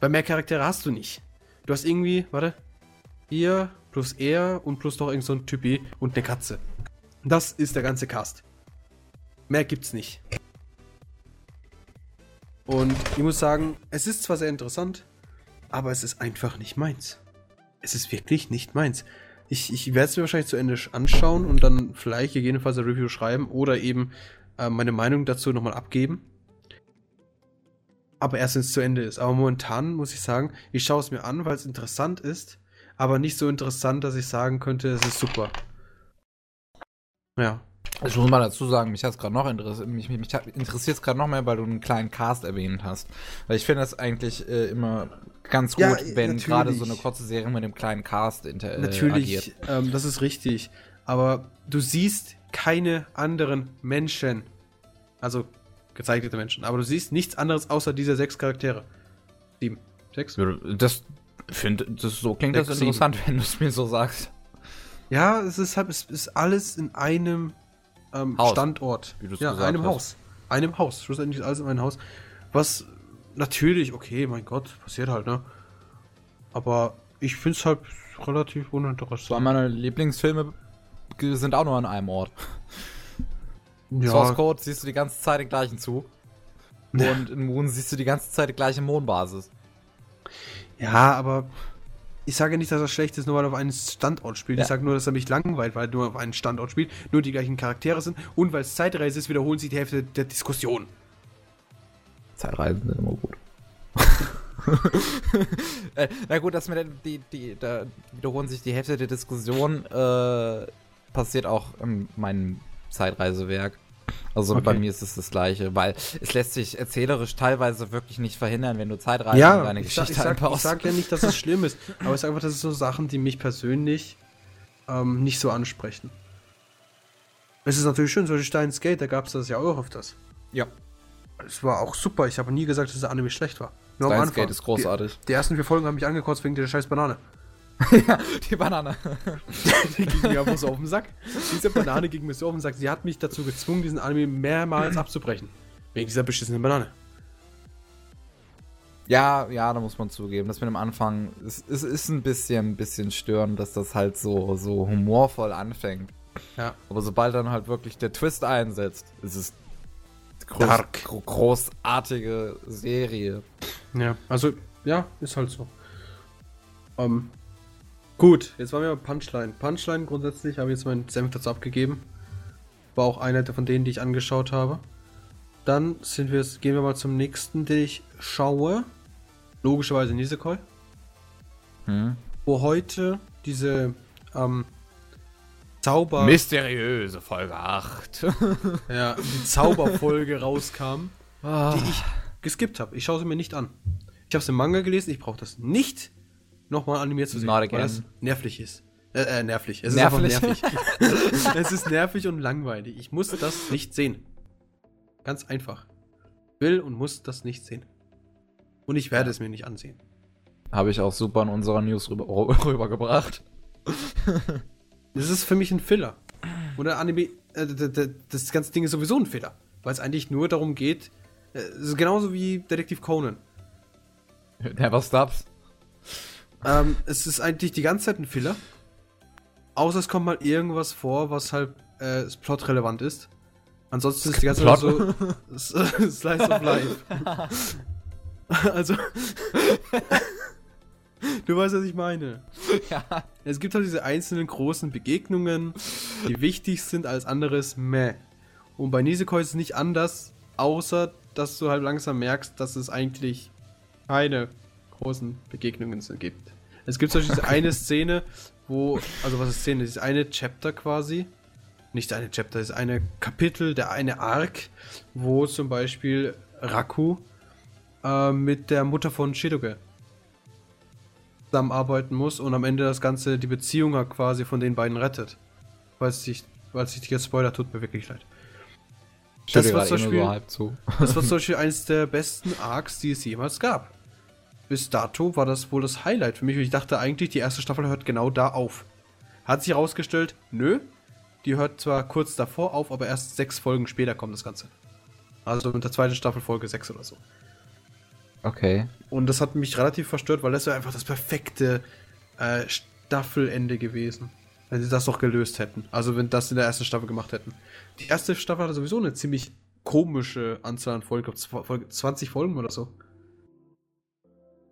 Weil mehr Charaktere hast du nicht. Du hast irgendwie, warte, ihr plus er und plus noch irgend so ein Typi und eine Katze. Das ist der ganze Cast. Mehr gibt's nicht. Und ich muss sagen, es ist zwar sehr interessant, aber es ist einfach nicht meins. Es ist wirklich nicht meins. Ich, ich werde es mir wahrscheinlich zu Ende anschauen und dann vielleicht gegebenenfalls ein Review schreiben oder eben äh, meine Meinung dazu nochmal abgeben. Aber erst wenn es zu Ende ist. Aber momentan muss ich sagen, ich schaue es mir an, weil es interessant ist, aber nicht so interessant, dass ich sagen könnte, es ist super. Ja. Ich muss mal dazu sagen, mich hat gerade noch interessiert, mich, mich, mich interessiert es gerade noch mehr, weil du einen kleinen Cast erwähnt hast. Weil ich finde das eigentlich äh, immer ganz gut, ja, wenn gerade so eine kurze Serie mit dem kleinen Cast inter äh, Natürlich, ähm, das ist richtig. Aber du siehst keine anderen Menschen. Also gezeichnete Menschen. Aber du siehst nichts anderes außer diese sechs Charaktere. Sieben. Sechs? Das, find, das so klingt sechs, das interessant, sieben. wenn du es mir so sagst. Ja, es ist halt, es ist alles in einem ähm, Standort. Wie du es ja, einem hast. Haus. Einem Haus. Schlussendlich ist alles in einem Haus. Was natürlich, okay, mein Gott, passiert halt, ne? Aber ich finde es halt relativ uninteressant. Weil meine Lieblingsfilme sind auch nur an einem Ort. Ja. Source Code siehst du die ganze Zeit den gleichen Zug. Und in Moon siehst du die ganze Zeit die gleiche Mondbasis. Ja, aber ich sage nicht, dass er schlecht ist, nur weil er auf einem Standort spielt. Ja. Ich sage nur, dass er mich langweilt, weil er nur auf einem Standort spielt, nur die gleichen Charaktere sind und weil es Zeitreise ist, wiederholen sich die Hälfte der Diskussion. Zeitreisen sind immer gut. äh, na gut, das mit der, die, die, da wiederholen sich die Hälfte der Diskussion, äh, passiert auch in meinem Zeitreisewerk. Also Okay. bei mir ist es das gleiche, weil es lässt sich erzählerisch teilweise wirklich nicht verhindern, wenn du Zeitreisen in Ja, deine ich sag, Geschichte ich, sag, ich sag ja nicht, dass es schlimm ist, aber ich sage einfach, das sind so Sachen, die mich persönlich ähm, nicht so ansprechen. Es ist natürlich schön, solche Steins Gate, da gab es das ja auch öfters. ja, Es war auch super, ich habe nie gesagt, dass der Anime schlecht war. Nur Steins. Gate ist großartig. Die, die ersten vier Folgen haben mich angekotzt wegen der scheiß Banane. ja, die Banane. Die ging mir einfach so auf den Sack. Diese Banane ging mir so auf den Sack. Sie hat mich dazu gezwungen, diesen Anime mehrmals abzubrechen. Wegen dieser beschissenen Banane. Ja, ja, da muss man zugeben. Das mit dem Anfang, es, es ist ein bisschen, bisschen störend, dass das halt so, so humorvoll anfängt. Ja. Aber sobald dann halt wirklich der Twist einsetzt, ist es groß, Dark. gro großartige Serie. Ja, also, ja, ist halt so. Ähm, gut, jetzt waren wir bei Punchline. Punchline grundsätzlich habe ich jetzt meinen Senf dazu abgegeben. War auch einer von denen, die ich angeschaut habe. Dann sind wir, gehen wir mal zum nächsten, den ich schaue. Logischerweise Nisekoi. Hm? Wo heute diese ähm, Zauber. Mysteriöse Folge 8. Ja, die Zauberfolge rauskam, Ah. die ich geskippt habe. Ich schaue sie mir nicht an. Ich habe es im Manga gelesen, ich brauche das nicht nochmal animiert zu sehen, Not weil das nervlich ist. Äh, äh nervlich. Es Nervlich. ist einfach nervig. es ist nervig und langweilig. Ich muss das nicht sehen. Ganz einfach. Will und muss das nicht sehen. Und ich werde es mir nicht ansehen. Habe ich auch super in unserer News rüber, rübergebracht. Das ist für mich ein Filler. Oder Anime, äh, das ganze Ding ist sowieso ein Filler. Weil es eigentlich nur darum geht, äh, genauso wie Detektiv Conan. Never stops. Ähm, es ist eigentlich die ganze Zeit ein Filler. Außer es kommt mal irgendwas vor, was halt äh, plotrelevant ist. Ansonsten ist die ganze Zeit so Slice of Life. also. du weißt, was ich meine. ja. Es gibt halt diese einzelnen großen Begegnungen, die wichtig sind als anderes meh. Und bei Nisekoi ist es nicht anders, außer dass du halt langsam merkst, dass es eigentlich keine großen Begegnungen so gibt. Es gibt zum Beispiel eine Szene, wo, also was ist Szene? Dieses eine Chapter quasi. Nicht eine Chapter, das ist eine Kapitel, der eine Arc, wo zum Beispiel Raku äh, mit der Mutter von Shidoge zusammenarbeiten muss und am Ende das Ganze die Beziehung quasi von den beiden rettet. Falls ich, falls ich dir Spoiler tut mir wirklich leid. Das Das war war zum eh Beispiel- so halb zu. Das war zum Beispiel eines der besten Arcs, die es jemals gab. Bis dato war das wohl das Highlight für mich und ich dachte eigentlich, die erste Staffel hört genau da auf. Hat sich herausgestellt, nö, die hört zwar kurz davor auf, aber erst sechs Folgen später kommt das Ganze. Also mit der zweiten Staffel Folge 6 oder so. Okay. Und das hat mich relativ verstört, weil das wäre einfach das perfekte äh, Staffelende gewesen. Wenn sie das doch gelöst hätten. Also wenn das in der ersten Staffel gemacht hätten. Die erste Staffel hatte sowieso eine ziemlich komische Anzahl an Folgen. Ich glaub, Folge- 20 Folgen oder so.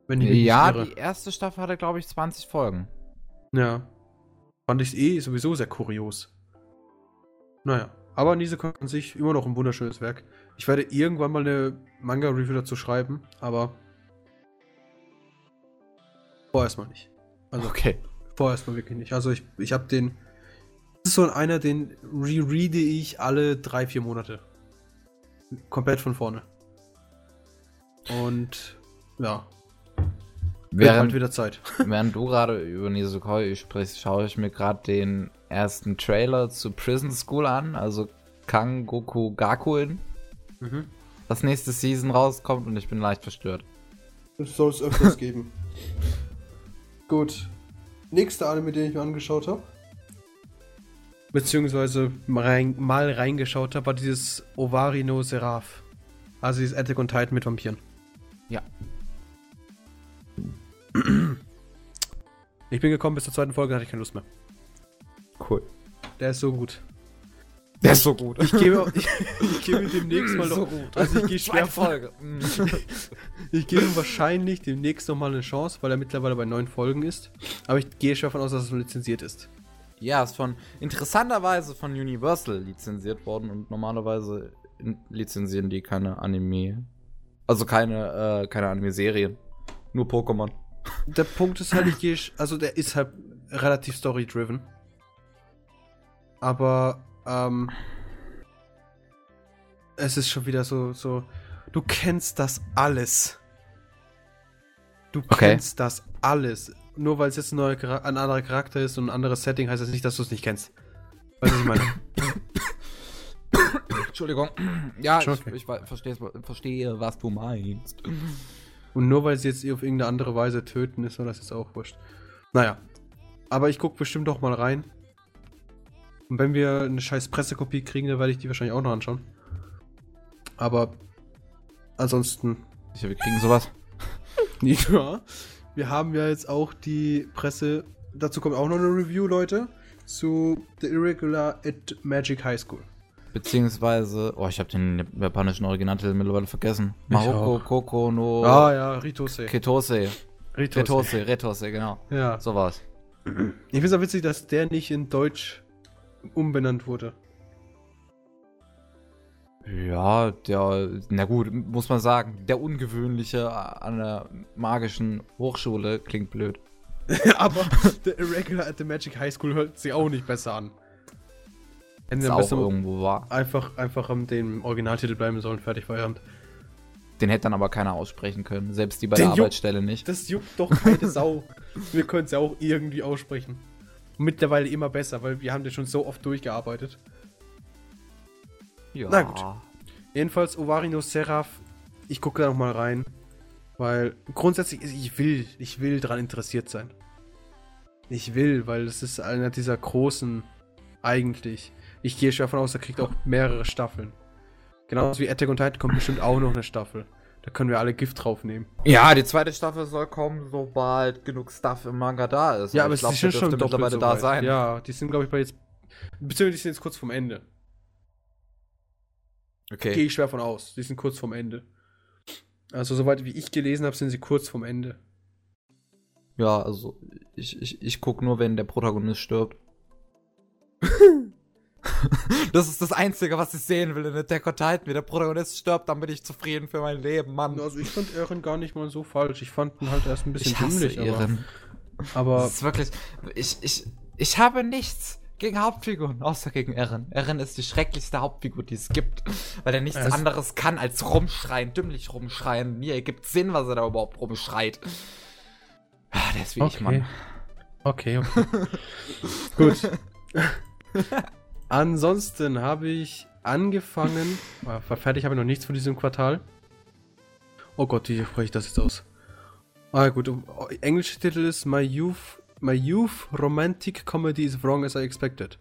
Wenn ich mich Ja, nicht die erste Staffel hatte, glaube ich, 20 Folgen. Ja. Fand ich eh sowieso sehr kurios. Naja. Aber Nisekoi an sich immer noch ein wunderschönes Werk. Ich werde irgendwann mal eine Manga-Review dazu schreiben, aber vorerst mal nicht. Also Okay. vorerst mal wirklich nicht. Also ich, ich habe den. Das ist so einer, den rereade ich alle drei, vier Monate. Komplett von vorne. Und ja, Während, wieder Zeit. während du gerade über Nisekoi sprichst, schaue ich mir gerade den ersten Trailer zu Prison School an, also Kangoku Gakuin, Mhm. das nächste Season rauskommt und ich bin leicht verstört. Das soll es öfters geben. Gut. Nächster Anime, den ich mir angeschaut habe. Beziehungsweise mal, rein, mal reingeschaut habe, war dieses Ovari no Seraph. Also dieses Attack on Titan mit Vampiren. Ja. Ich bin gekommen bis zur zweiten Folge, hatte ich keine Lust mehr. Cool. Der ist so gut. Der ist so gut. Ich gehe ich, ich mir demnächst mal so noch, gut. Also ich gehe schwer Folge. Ich gebe ihm wahrscheinlich demnächst noch mal eine Chance, weil er mittlerweile bei neun Folgen ist. Aber ich gehe schwer davon aus, dass es lizenziert ist. Ja, ist von interessanterweise von Universal lizenziert worden und normalerweise lizenzieren die keine Anime. Also keine, äh, keine Anime-Serien. Nur Pokémon. Der Punkt ist halt, ich gehe, also der ist halt relativ story-driven. Aber, ähm, es ist schon wieder so, so, du kennst das alles. Du Okay. kennst das alles. Nur weil es jetzt ein, neuer, ein anderer Charakter ist und ein anderes Setting, heißt das nicht, dass du es nicht kennst. Weißt du, was ich meine? Entschuldigung. Ja, ich, okay. ich verstehe, verstehe, was du meinst. Und nur weil sie jetzt auf irgendeine andere Weise töten, ist mir das jetzt auch wurscht. Naja. Aber ich gucke bestimmt doch mal rein. Und wenn wir eine scheiß Pressekopie kriegen, dann werde ich die wahrscheinlich auch noch anschauen. Aber ansonsten. Ich, wir kriegen sowas. Ja. Wir haben ja jetzt auch die Presse. Dazu kommt auch noch eine Review, Leute. Zu The Irregular at Magic High School. Beziehungsweise, oh, ich habe den japanischen Originaltitel mittlerweile vergessen. Maroko. Koko no Ah ja, Ritose. Ketose. Ritose. Retose, Retose, genau. Ja. So war's. Ich finde es auch witzig, dass der nicht in Deutsch umbenannt wurde. Ja, der, na gut, muss man sagen, der Ungewöhnliche an der magischen Hochschule klingt blöd. Aber The Irregular at the Magic High School hört sich auch nicht besser an. Hätten sie auch irgendwo wahr. einfach, einfach am dem Originaltitel bleiben sollen, fertig Feierabend. Den hätte dann aber keiner aussprechen können, selbst die bei Den der juckt- Arbeitsstelle nicht. Das juckt doch keine Sau. Wir können es ja auch irgendwie aussprechen. Mittlerweile immer besser, weil wir haben das schon so oft durchgearbeitet. Ja. Na gut. Jedenfalls Ovarino Seraph, ich gucke da noch mal rein, weil grundsätzlich ist- ich will, ich will dran interessiert sein. Ich will, weil es ist einer dieser großen eigentlich. Ich gehe schon davon aus, er kriegt auch mehrere Staffeln. Genauso wie Attack on Titan kommt bestimmt auch noch eine Staffel. Da können wir alle Gift drauf nehmen. Ja, die zweite Staffel soll kommen, sobald genug Stuff im Manga da ist. Ja, aber ich glaub, sie sind schon mittlerweile so da sein. Ja, die sind glaube ich bei jetzt beziehungsweise die sind jetzt kurz vorm Ende. Gehe Okay. ich schwer von aus. Die sind kurz vorm Ende. Also soweit wie ich gelesen habe, sind sie kurz vorm Ende. Ja, also ich, ich, ich guck nur, wenn der Protagonist stirbt. das ist das Einzige, was ich sehen will in Attack on Titan. Wenn der Protagonist stirbt, dann bin ich zufrieden für mein Leben, Mann. Also ich fand Eren gar nicht mal so falsch. Ich fand ihn halt erst ein bisschen ich hasse dümmlich, aber, Ehren. aber Das ist wirklich. Ich, ich, ich habe nichts gegen Hauptfiguren, außer gegen Eren. Eren ist die schrecklichste Hauptfigur, die es gibt. Weil er nichts ist- anderes kann als rumschreien, dümmlich rumschreien. Mir ergibt Sinn, was er da überhaupt rumschreit. Ah, Der ist wie ich, Mann. Okay, okay. Gut. Ansonsten habe ich angefangen. War fertig, habe ich noch nichts von diesem Quartal. Oh Gott, wie spreche ich das jetzt aus? Ah, gut. um- oh, Englischer Titel ist My Youth, My Youth Romantic Comedy is Wrong as I Expected.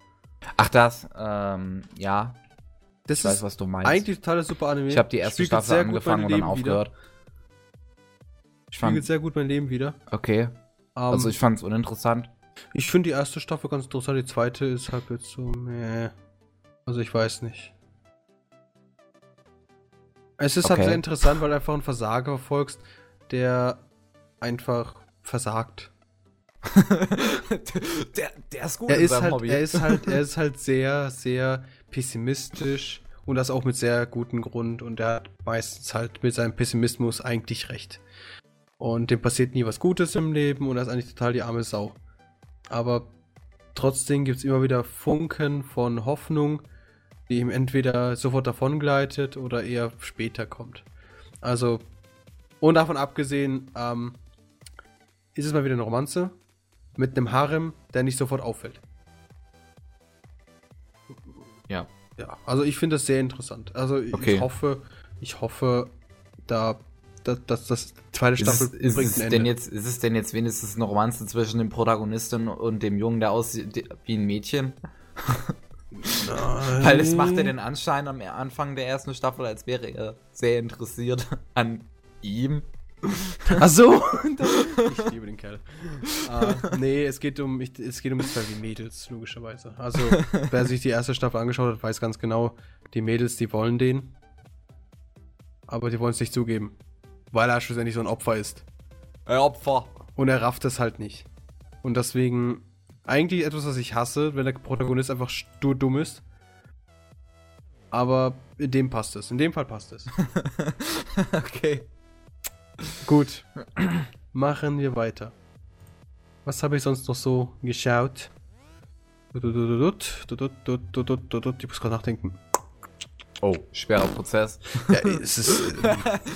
Ach, das, ähm, ja. Das Ich weiß, ist was du meinst. eigentlich total super Anime. ich habe die erste Spiegelt Staffel sehr gut angefangen und dann aufgehört. Ich Spiegelt fand, sehr gut mein Leben wieder. okay. Ähm, Also ich fand's uninteressant. Ich finde die erste Staffel ganz interessant, die zweite ist halt jetzt so, meh. Also ich weiß nicht. Es ist halt Okay. sehr interessant, weil du einfach einen Versager verfolgst, der einfach versagt. der, der ist gut Er in ist, seinem halt, Hobby. er, ist halt, er ist halt sehr, sehr pessimistisch und das auch mit sehr gutem Grund und er hat meistens halt mit seinem Pessimismus eigentlich recht. Und dem passiert nie was Gutes im Leben und er ist eigentlich total die arme Sau. Aber trotzdem gibt es immer wieder Funken von Hoffnung, die ihm entweder sofort davongleitet oder eher später kommt. Also, und davon abgesehen, ähm, ist es mal wieder eine Romanze mit einem Harem, der nicht sofort auffällt. ja. Ja, also ich finde das sehr interessant. Also ich Okay. hoffe, ich hoffe, da, da, dass das zweite Ist, Staffel es, ist, es ein denn jetzt, ist es denn jetzt wenigstens eine Romanze zwischen dem Protagonisten und dem Jungen, der aussieht wie ein Mädchen? Nein. Weil es macht ja den Anschein am Anfang der ersten Staffel, als wäre er sehr interessiert an ihm. Ach so. ich liebe den Kerl. Uh, nee, es geht um, ich, es geht um zwei Mädels, logischerweise. Also, wer sich die erste Staffel angeschaut hat, weiß ganz genau, die Mädels, die wollen den. Aber die wollen es nicht zugeben. Weil er schlussendlich so ein Opfer ist. Ein Opfer. Und er rafft es halt nicht. Und deswegen, eigentlich etwas, was ich hasse, wenn der Protagonist einfach stur dumm ist. Aber in dem passt es. In dem Fall passt es. okay. Gut. Machen wir weiter. Was habe ich sonst noch so geschaut? Ich muss gerade nachdenken. Oh, schwerer Prozess. Ja, es ist,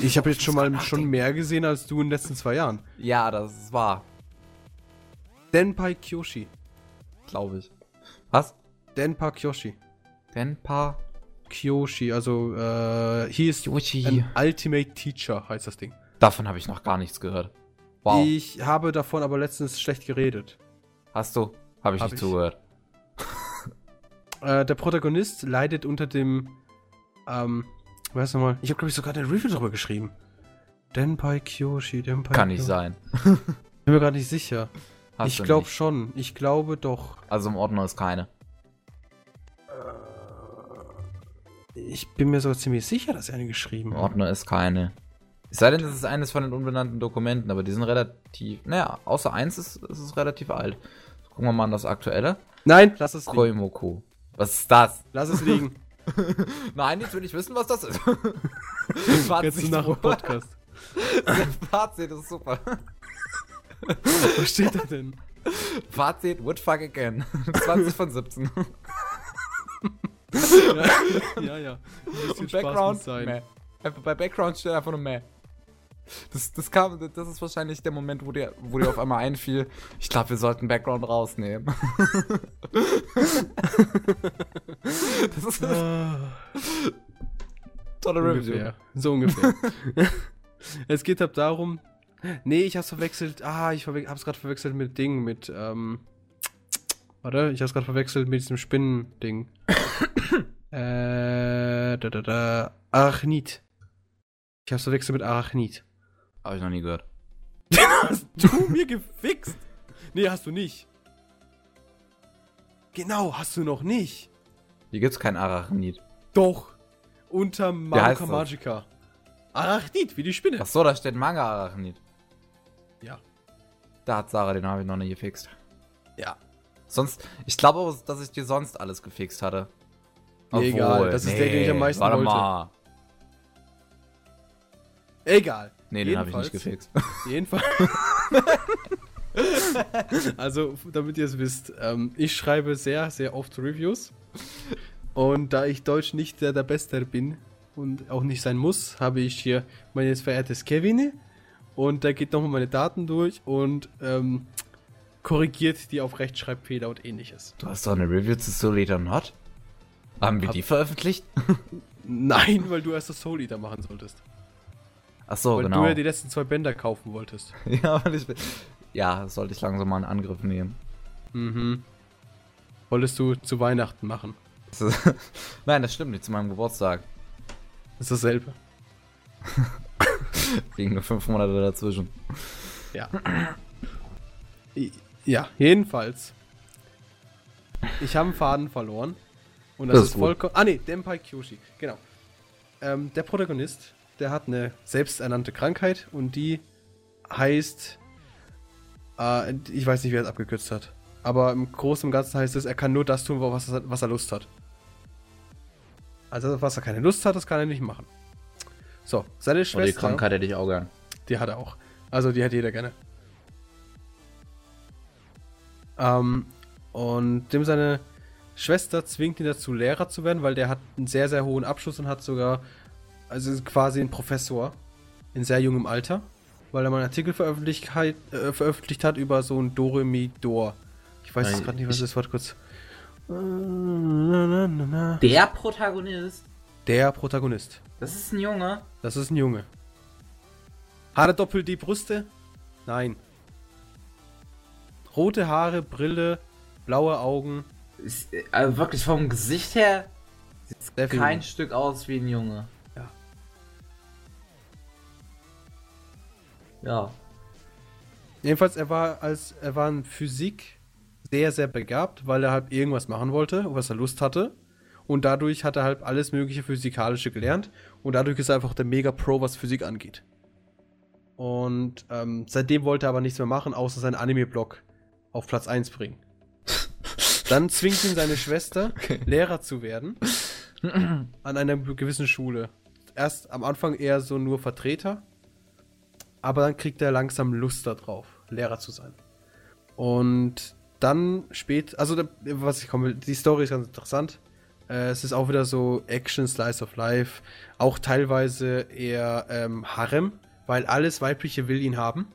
ich habe jetzt schon mal schon mehr gesehen als du in den letzten zwei Jahren. Ja, das ist wahr. Denpai Kyoshi. Glaube ich. Was? Denpa Kyoshi. Denpa Kyoshi, also äh, he is Kyoshi. Ultimate Teacher heißt das Ding. Davon habe ich noch gar nichts gehört. Wow. Ich habe davon aber letztens schlecht geredet. Hast du? Habe ich Hab nicht ich. zugehört. Äh, der Protagonist leidet unter dem, ähm, weißt du mal, ich habe glaube ich sogar eine Review darüber geschrieben. Denpai Kyoshi, Denpai Kann nicht sein. Bin mir gerade nicht sicher. Hast ich glaube schon. Ich glaube doch. Also im Ordner ist keine. Ich bin mir sogar ziemlich sicher, dass er eine geschrieben Im hat. Ordner ist keine. Es sei denn, das ist eines von den unbenannten Dokumenten, aber die sind relativ. Naja, außer eins ist, ist es relativ alt. Gucken wir mal an das aktuelle. Nein, lass es liegen. Koimoku. Was ist das? Lass es liegen. Nein, jetzt will ich wissen, was das ist. Jetzt nach dem Podcast. Fazit ist super. Was steht da denn? Fazit, would fuck again. 20 von 17. ja, ja. Ein bisschen Spaß Background, muss sein. meh. Einfach bei Background steht einfach nur meh. Das, das, kam, das ist wahrscheinlich der Moment, wo dir, wo dir auf einmal einfiel, ich glaube, wir sollten Background rausnehmen. das ist Ah, tolle Review. So ungefähr. es geht halt darum. Nee, ich hab's verwechselt. Ah, ich verwe hab's gerade verwechselt mit Ding, mit, ähm. Warte, ich hab's gerade verwechselt mit diesem Spinnen-Ding. äh, da, da, da. Arachnid. Ich hab's verwechselt mit Arachnid. Habe ich noch nie gehört. Hast du mir gefixt? Nee, hast du nicht. Genau, hast du noch nicht. Hier gibt's kein Arachnid. Doch. Unter das? Magica. Arachnid, wie die Spinne. Ach so, da steht Manga Arachnid. Ja. Da hat Sarah, den habe ich noch nie gefixt. Ja. Sonst, ich glaube, auch, dass ich dir sonst alles gefixt hatte. Nee, egal, das ist der, den ich am meisten warte wollte. mal. Egal. Nee, den habe ich nicht gefixt. Jedenfalls. also, damit ihr es wisst, ähm, ich schreibe sehr, sehr oft Reviews. Und da ich Deutsch nicht der, der Beste bin und auch nicht sein muss, habe ich hier mein jetzt verehrtes Kevin. Und der geht nochmal meine Daten durch und ähm, korrigiert die auf Rechtschreibfehler und ähnliches. Du hast doch eine Review zu Soul Eater Not? Haben wir Hab- die veröffentlicht? Nein, weil du erst das Soul Eater machen solltest. Ach so, weil genau. du ja die letzten zwei Bänder kaufen wolltest. ja, weil ich, ja, sollte ich langsam mal in Angriff nehmen. Mhm. Wolltest du zu Weihnachten machen. Das Nein, das stimmt nicht, zu meinem Geburtstag. Das ist dasselbe. Liegen nur fünf Monate dazwischen. Ja. Ja, jedenfalls. Ich habe einen Faden verloren. Und das, Das ist ist vollkommen. Ah, nee, Denpai Kyoshi. Genau. Ähm, der Protagonist, der hat eine selbsternannte Krankheit und die heißt. Äh, ich weiß nicht, wer es abgekürzt hat. Aber im Großen und Ganzen heißt es, er kann nur das tun, was er, was er Lust hat. Also, was er keine Lust hat, das kann er nicht machen. So, seine Oh, die Schwester. Krankheit hätte ich auch gern. Die hat er auch. Also die hat jeder gerne. Ähm, und dem seine Schwester zwingt ihn dazu, Lehrer zu werden, weil der hat einen sehr, sehr hohen Abschluss und hat sogar, also quasi ein Professor in sehr jungem Alter, weil er mal einen Artikel veröffentlicht, äh, veröffentlicht hat über so ein Doremidor. Ich weiß jetzt gerade nicht, was ich- das Wort kurz. Der Protagonist? Der Protagonist. Das ist ein Junge. Das ist ein Junge. Hat er doppelt die Brüste? Nein. Rote Haare, Brille, blaue Augen. Ist, äh, also wirklich vom Gesicht her viel kein. Stück aus wie ein Junge. Ja. Jedenfalls, er war als er war in Physik sehr, sehr begabt, weil er halt irgendwas machen wollte, was er Lust hatte. Und dadurch hat er halt alles mögliche Physikalische gelernt. Und dadurch ist er einfach der Mega-Pro, was Physik angeht. Und ähm, seitdem wollte er aber nichts mehr machen, außer seinen Anime-Blog auf Platz 1 bringen. Dann zwingt ihn seine Schwester, okay. Lehrer zu werden. an einer gewissen Schule. Erst am Anfang eher so nur Vertreter. Aber dann kriegt er langsam Lust darauf, Lehrer zu sein. Und dann spät, also was ich komme, die Story ist ganz interessant. Äh, es ist auch wieder so Action, Slice of Life, auch teilweise eher ähm, Harem, weil alles Weibliche will ihn haben.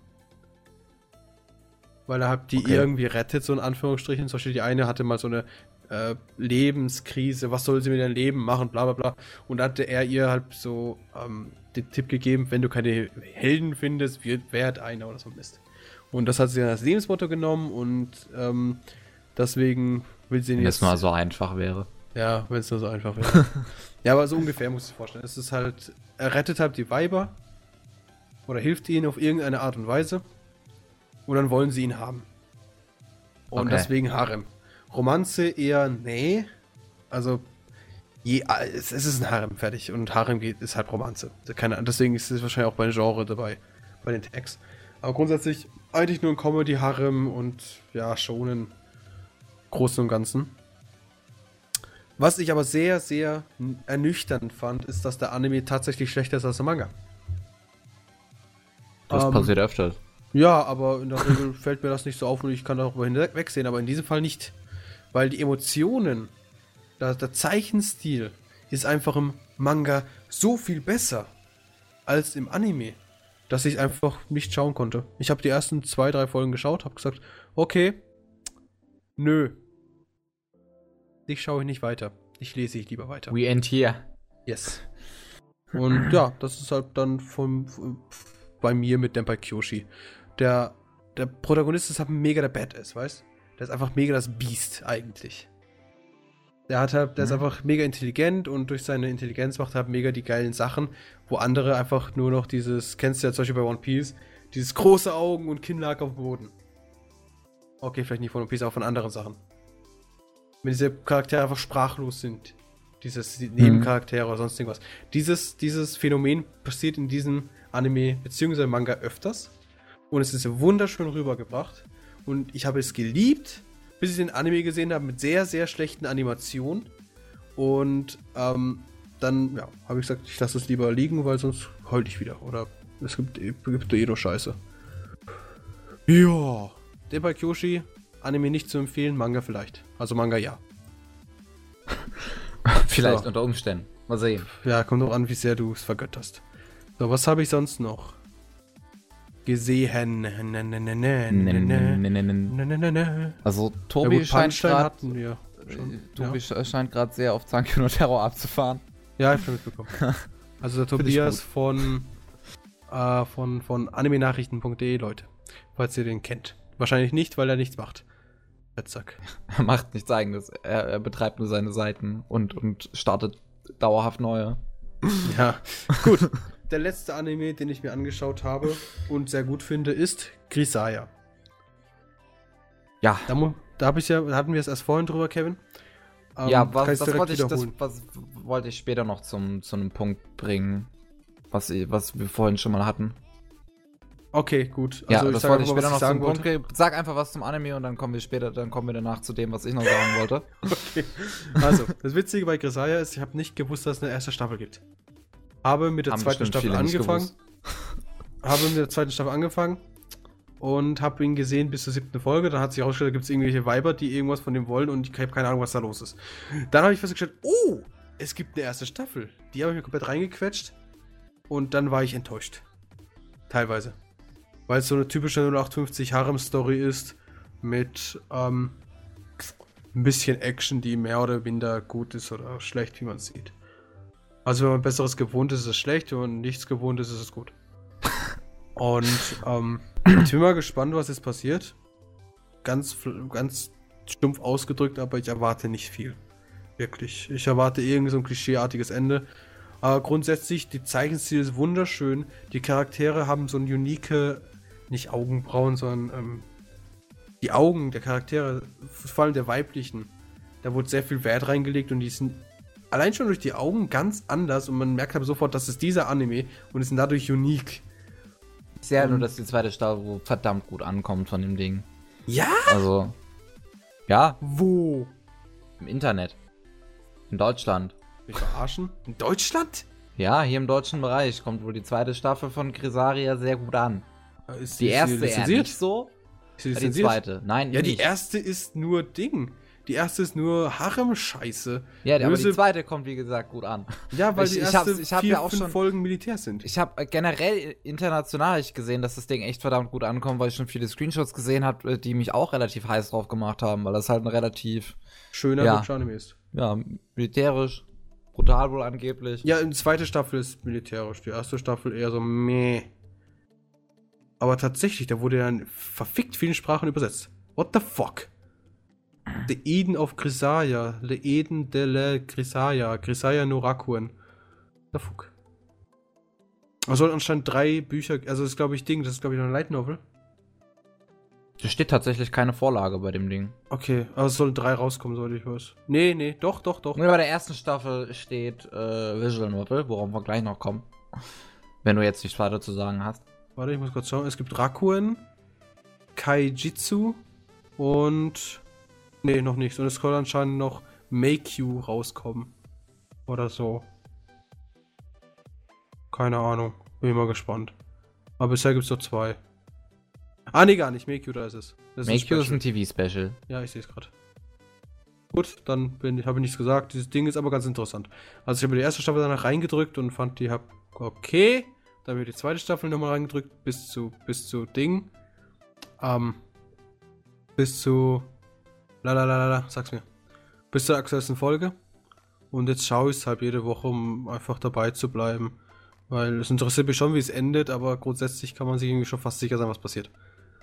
Weil er halt die okay. irgendwie rettet, so in Anführungsstrichen. Zum Beispiel die eine hatte mal so eine äh, Lebenskrise, was soll sie mit ihrem Leben machen, bla bla bla. Und da hatte er ihr halt so ähm, den Tipp gegeben, wenn du keine Helden findest, wird wert einer oder so Mist. Und das hat sie dann als Lebensmotto genommen und ähm, deswegen will sie Wenn jetzt. Wenn es mal so einfach wäre. Ja, wenn es nur so einfach wäre. ja, aber so ungefähr muss ich vorstellen. Es ist halt, er rettet halt die Weiber oder hilft ihnen auf irgendeine Art und Weise und dann wollen sie ihn haben. Und okay. deswegen Harem. Romanze eher nee. Also je, es, es ist ein Harem fertig und Harem geht, ist halt Romanze. Keine, deswegen ist es wahrscheinlich auch bei Genre dabei, bei den Tags. Aber grundsätzlich eigentlich nur ein Comedy-Harem und ja, schonen Großen und Ganzen. Was ich aber sehr, sehr ernüchternd fand, ist, dass der Anime tatsächlich schlechter ist als der Manga. Das ähm, passiert öfter. Ja, aber in der Regel fällt mir das nicht so auf und ich kann darüber hinwegsehen, aber in diesem Fall nicht. Weil die Emotionen, der, der Zeichenstil ist einfach im Manga so viel besser als im Anime dass ich einfach nicht schauen konnte. Ich habe die ersten zwei, drei Folgen geschaut, habe gesagt, okay, nö. Ich schaue nicht weiter. Ich lese ich lieber weiter. We end here. Yes. Und ja, das ist halt dann vom, bei mir mit Denpai Kyoshi. Der, der Protagonist ist halt mega der Badass, weißt? Der ist einfach mega das Biest eigentlich. Der, hat halt, der mhm. ist einfach mega intelligent und durch seine Intelligenz macht er halt mega die geilen Sachen, wo andere einfach nur noch dieses, kennst du ja zum Beispiel bei One Piece, dieses große Augen und Kinnlag auf dem Boden. Okay, vielleicht nicht von One Piece, aber von anderen Sachen. Wenn diese Charaktere einfach sprachlos sind. Dieses Nebencharaktere mhm. oder sonst irgendwas. Dieses, dieses Phänomen passiert in diesem Anime bzw. Manga öfters. Und es ist wunderschön rübergebracht. Und ich habe es geliebt, bis ich den Anime gesehen habe mit sehr, sehr schlechten Animationen. Und ähm, dann ja, habe ich gesagt, ich lasse es lieber liegen, weil sonst heul ich wieder. Oder es gibt, gibt eh nur Scheiße. Ja. Depai Kyoshi, Anime nicht zu empfehlen, Manga vielleicht. Also Manga ja. vielleicht so. unter Umständen. Mal sehen. Ja, kommt auch an, wie sehr du es vergötterst. So, was habe ich sonst noch? Gesehen. Also Tobi ja, scheint gerade Tobi ja. scheint gerade sehr auf Zankyo Terror abzufahren. Ja, ich habe mitbekommen. Also der Tobias von äh, von von animenachrichten.de Leute, falls ihr den kennt. Wahrscheinlich nicht, weil er nichts macht. Fettsack. Er macht nichts eigenes. Er, er betreibt nur seine Seiten und und startet dauerhaft neue. Ja, gut der letzte Anime, den ich mir angeschaut habe und sehr gut finde, ist Grisaya. Ja. Da, da hab ich ja, hatten wir es erst vorhin drüber, Kevin. Ähm, ja, was, das, wollte ich, das was, wollte ich später noch zum, zu einem Punkt bringen, was, was wir vorhin schon mal hatten. Okay, gut. Also ja, das wollte ich später noch zum Punkt. Sag einfach was zum Anime und dann kommen wir später, dann kommen wir danach zu dem, was ich noch sagen wollte. okay. Also, das Witzige bei Grisaya ist, ich habe nicht gewusst, dass es eine erste Staffel gibt. Habe mit der Haben zweiten Staffel angefangen. habe mit der zweiten Staffel angefangen und habe ihn gesehen bis zur siebten Folge. Dann hat sich herausgestellt, da gibt es irgendwelche Weiber, die irgendwas von dem wollen und ich habe keine Ahnung, was da los ist. Dann habe ich festgestellt, oh, es gibt eine erste Staffel. Die habe ich mir komplett reingequetscht und dann war ich enttäuscht. Teilweise. Weil es so eine typische 0850 Harem-Story ist mit ähm, ein bisschen Action, die mehr oder minder gut ist oder schlecht, wie man sieht. Also wenn man Besseres gewohnt ist, ist es schlecht, wenn man nichts gewohnt ist, ist es gut. Und ähm, ich bin mal gespannt, was jetzt passiert. Ganz, ganz stumpf ausgedrückt, aber ich erwarte nicht viel. Wirklich. Ich erwarte irgendwie so ein klischeeartiges Ende. Aber grundsätzlich, die Zeichenstil ist wunderschön. Die Charaktere haben so ein unique, nicht Augenbrauen, sondern ähm, die Augen der Charaktere, vor allem der weiblichen, da wurde sehr viel Wert reingelegt und die sind allein schon durch die Augen ganz anders und man merkt aber sofort, das ist dieser Anime und sind dadurch unique. Ich sehe halt nur, dass die zweite Staffel verdammt gut ankommt von dem Ding. Ja? Also, ja, Wo? im Internet. In Deutschland. Mich verarschen? In Deutschland? Ja, hier im deutschen Bereich kommt wohl die zweite Staffel von Grisaria sehr gut an. Ist Die erste eher lizenziert? nicht so, Ist die lizenziert? zweite. Nein, Ja, die nicht. erste ist nur Ding. Die erste ist nur Harem-Scheiße. Ja, aber die Böse- zweite kommt wie gesagt gut an. Ja, weil Ich- die erste ich vier, ja auch fünf schon- Folgen Militär sind. Ich habe generell international ich gesehen, dass das Ding echt verdammt gut ankommt, weil ich schon viele Screenshots gesehen habe, die mich auch relativ heiß drauf gemacht haben, weil das halt ein relativ, Schöner Ja. Anime ist. ja, militärisch, brutal wohl angeblich. Ja, die zweite Staffel ist militärisch. Die erste Staffel eher so meh. Aber tatsächlich, da wurde ja in verfickt vielen Sprachen übersetzt. What the fuck? The Eden of Grisaya. Le Eden de la Grisaya. Grisaya no Rakuen. The fuck. Es soll anscheinend drei Bücher, also das ist glaube ich Ding, das ist glaube ich eine Light Novel. Da steht tatsächlich keine Vorlage bei dem Ding. Okay, aber es sollen drei rauskommen, soweit ich weiß. Nee, nee, doch, doch, doch. Nur bei der ersten Staffel steht äh, Visual Novel, worauf wir gleich noch kommen. Wenn du jetzt nichts weiter zu sagen hast. Warte, ich muss kurz schauen. Es gibt Rakuen, Kaijitsu und. Nee, noch nichts. Und es soll anscheinend noch Make-You rauskommen. Oder so. Keine Ahnung. Bin mal gespannt. Aber bisher gibt es nur zwei. Ah, nee, gar nicht. Make-You, da ist es. Das Make You ist ein TV-Special. Ja, ich sehe es gerade. Gut, dann bin, habe ich nichts gesagt. Dieses Ding ist aber ganz interessant. Also ich habe die erste Staffel danach reingedrückt und fand die hab okay. Dann habe ich die zweite Staffel nochmal reingedrückt bis zu bis zu Ding. Ähm, bis zu lalalala, sag's mir. Bis zur aktuellsten Folge. Und jetzt schaue ich es halt jede Woche, um einfach dabei zu bleiben. Weil es interessiert mich schon, wie es endet, aber grundsätzlich kann man sich irgendwie schon fast sicher sein, was passiert.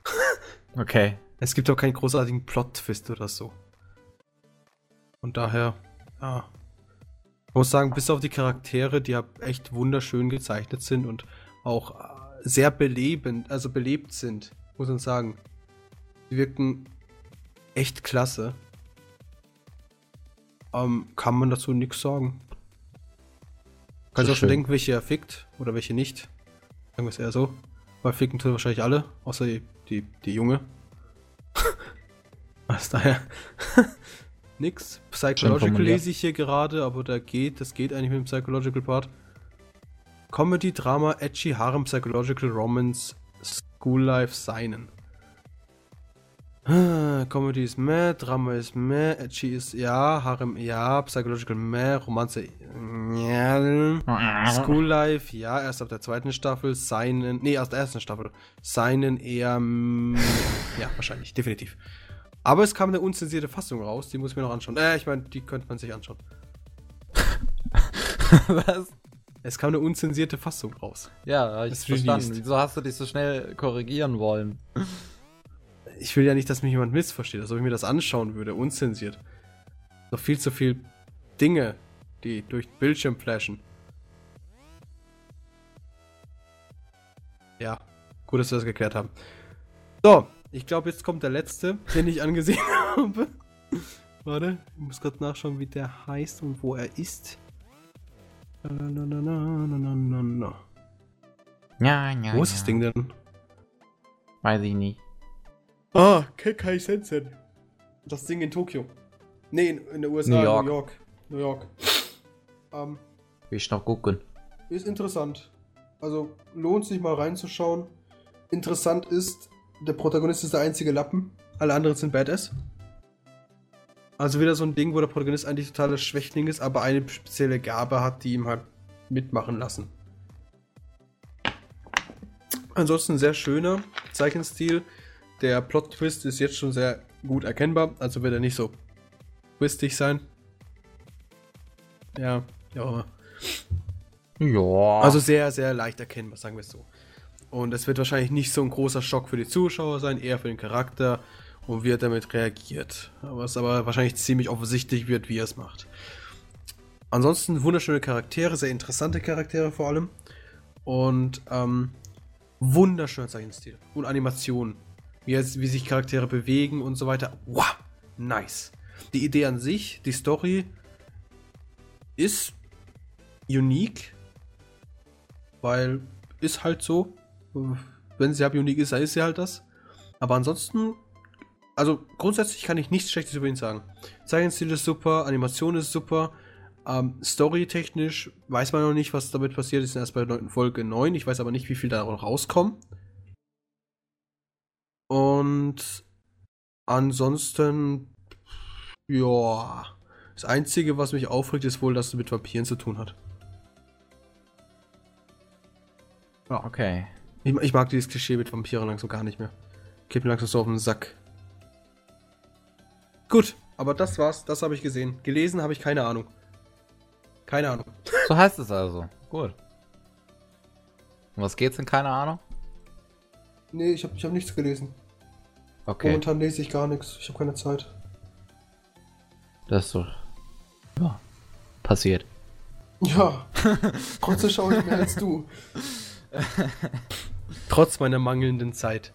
Okay. Es gibt auch keinen großartigen Plot-Twist oder so. Und daher, ja. Ich muss sagen, bis auf die Charaktere, die ja echt wunderschön gezeichnet sind und auch äh, sehr belebend, also belebt sind, muss man sagen. Die wirken echt klasse. Ähm, kann man dazu nichts sagen. Kannst So auch schon denken, welche er fickt oder welche nicht. Sagen wir es eher so. Weil ficken tun wahrscheinlich alle, außer die, die, die Junge. Was daher? Nix. Psychological lese ich hier gerade, aber da geht, das geht eigentlich mit dem Psychological Part. Comedy, Drama, Edgy, Harem, Psychological, Romance, School Life, Seinen. Comedy ist meh, Drama ist meh, Edgy ist ja, Harem ja, Psychological meh, Romanze ja, School Life, ja, erst ab der zweiten Staffel, seinen, nee, aus der ersten Staffel, seinen eher, mm, ja, wahrscheinlich, definitiv. Aber es kam eine unzensierte Fassung raus, die muss ich mir noch anschauen. Äh, ich meine, die könnte man sich anschauen. Was? Es kam eine unzensierte Fassung raus. Ja, ich verstanden. Wieso hast du dich so schnell korrigieren wollen? Ich will ja nicht, dass mich jemand missversteht, als ob ich mir das anschauen würde, unzensiert. Noch viel zu viel Dinge, die durch den Bildschirm flashen. Ja, gut, dass wir das geklärt haben. So, ich glaube, jetzt kommt der letzte, den ich angesehen habe. Warte, ich muss gerade nachschauen, wie der heißt und wo er ist. Na, na, na, na, na, na, na. Ja, ja. Wo ist das Ding denn? Weiß ich nicht. Ah, Kekai Sensen. Das Ding in Tokio. Nee, in, in der USA, New York. New York. New York. Ähm, Will ich noch gucken. ist interessant. Also lohnt sich mal reinzuschauen. Interessant ist, der Protagonist ist der einzige Lappen. Alle anderen sind Badass. Also wieder so ein Ding, wo der Protagonist eigentlich totaler Schwächling ist, aber eine spezielle Gabe hat, die ihm halt mitmachen lassen. Ansonsten sehr schöner Zeichenstil. Der Plot-Twist ist jetzt schon sehr gut erkennbar, also wird er nicht so twistig sein. Ja, ja. Ja. Also sehr, sehr leicht erkennbar, sagen wir es so. Und es wird wahrscheinlich nicht so ein großer Schock für die Zuschauer sein, eher für den Charakter und wie er damit reagiert. Es aber wahrscheinlich ziemlich offensichtlich wird, wie er es macht. ansonsten wunderschöne Charaktere, sehr interessante Charaktere vor allem. Und ähm, wunderschöner Zeichenstil und Animationen. Wie, wie sich Charaktere bewegen und so weiter. Wow, nice. Die Idee an sich, die Story ist unique, weil ist halt so. Wenn sie halt unique ist, dann ist sie halt das. Aber ansonsten, also grundsätzlich kann ich nichts Schlechtes über ihn sagen. Zeichenstil ist super, Animation ist super. Ähm, Story-technisch weiß man noch nicht, was damit passiert ist. Erst bei Folge 9. Ich weiß aber nicht, wie viel da noch rauskommen. Und ansonsten, ja, das Einzige, was mich aufregt, ist wohl, dass es mit Vampiren zu tun hat. Ja. Okay. Ich, ich, mag dieses Klischee mit Vampiren langsam gar nicht mehr. Geht mir langsam so auf den Sack. Gut, aber das war's. Das habe ich gesehen. Gelesen habe ich keine Ahnung. Keine Ahnung. So heißt es also. Gut. Um was geht's denn? Keine Ahnung? Nee, ich habe ich hab nichts gelesen. Okay. Momentan lese ich gar nichts. Ich habe keine Zeit. Das ist so. Ja. Passiert. Ja. Trotzdem schaue ich mehr als du. Trotz meiner mangelnden Zeit.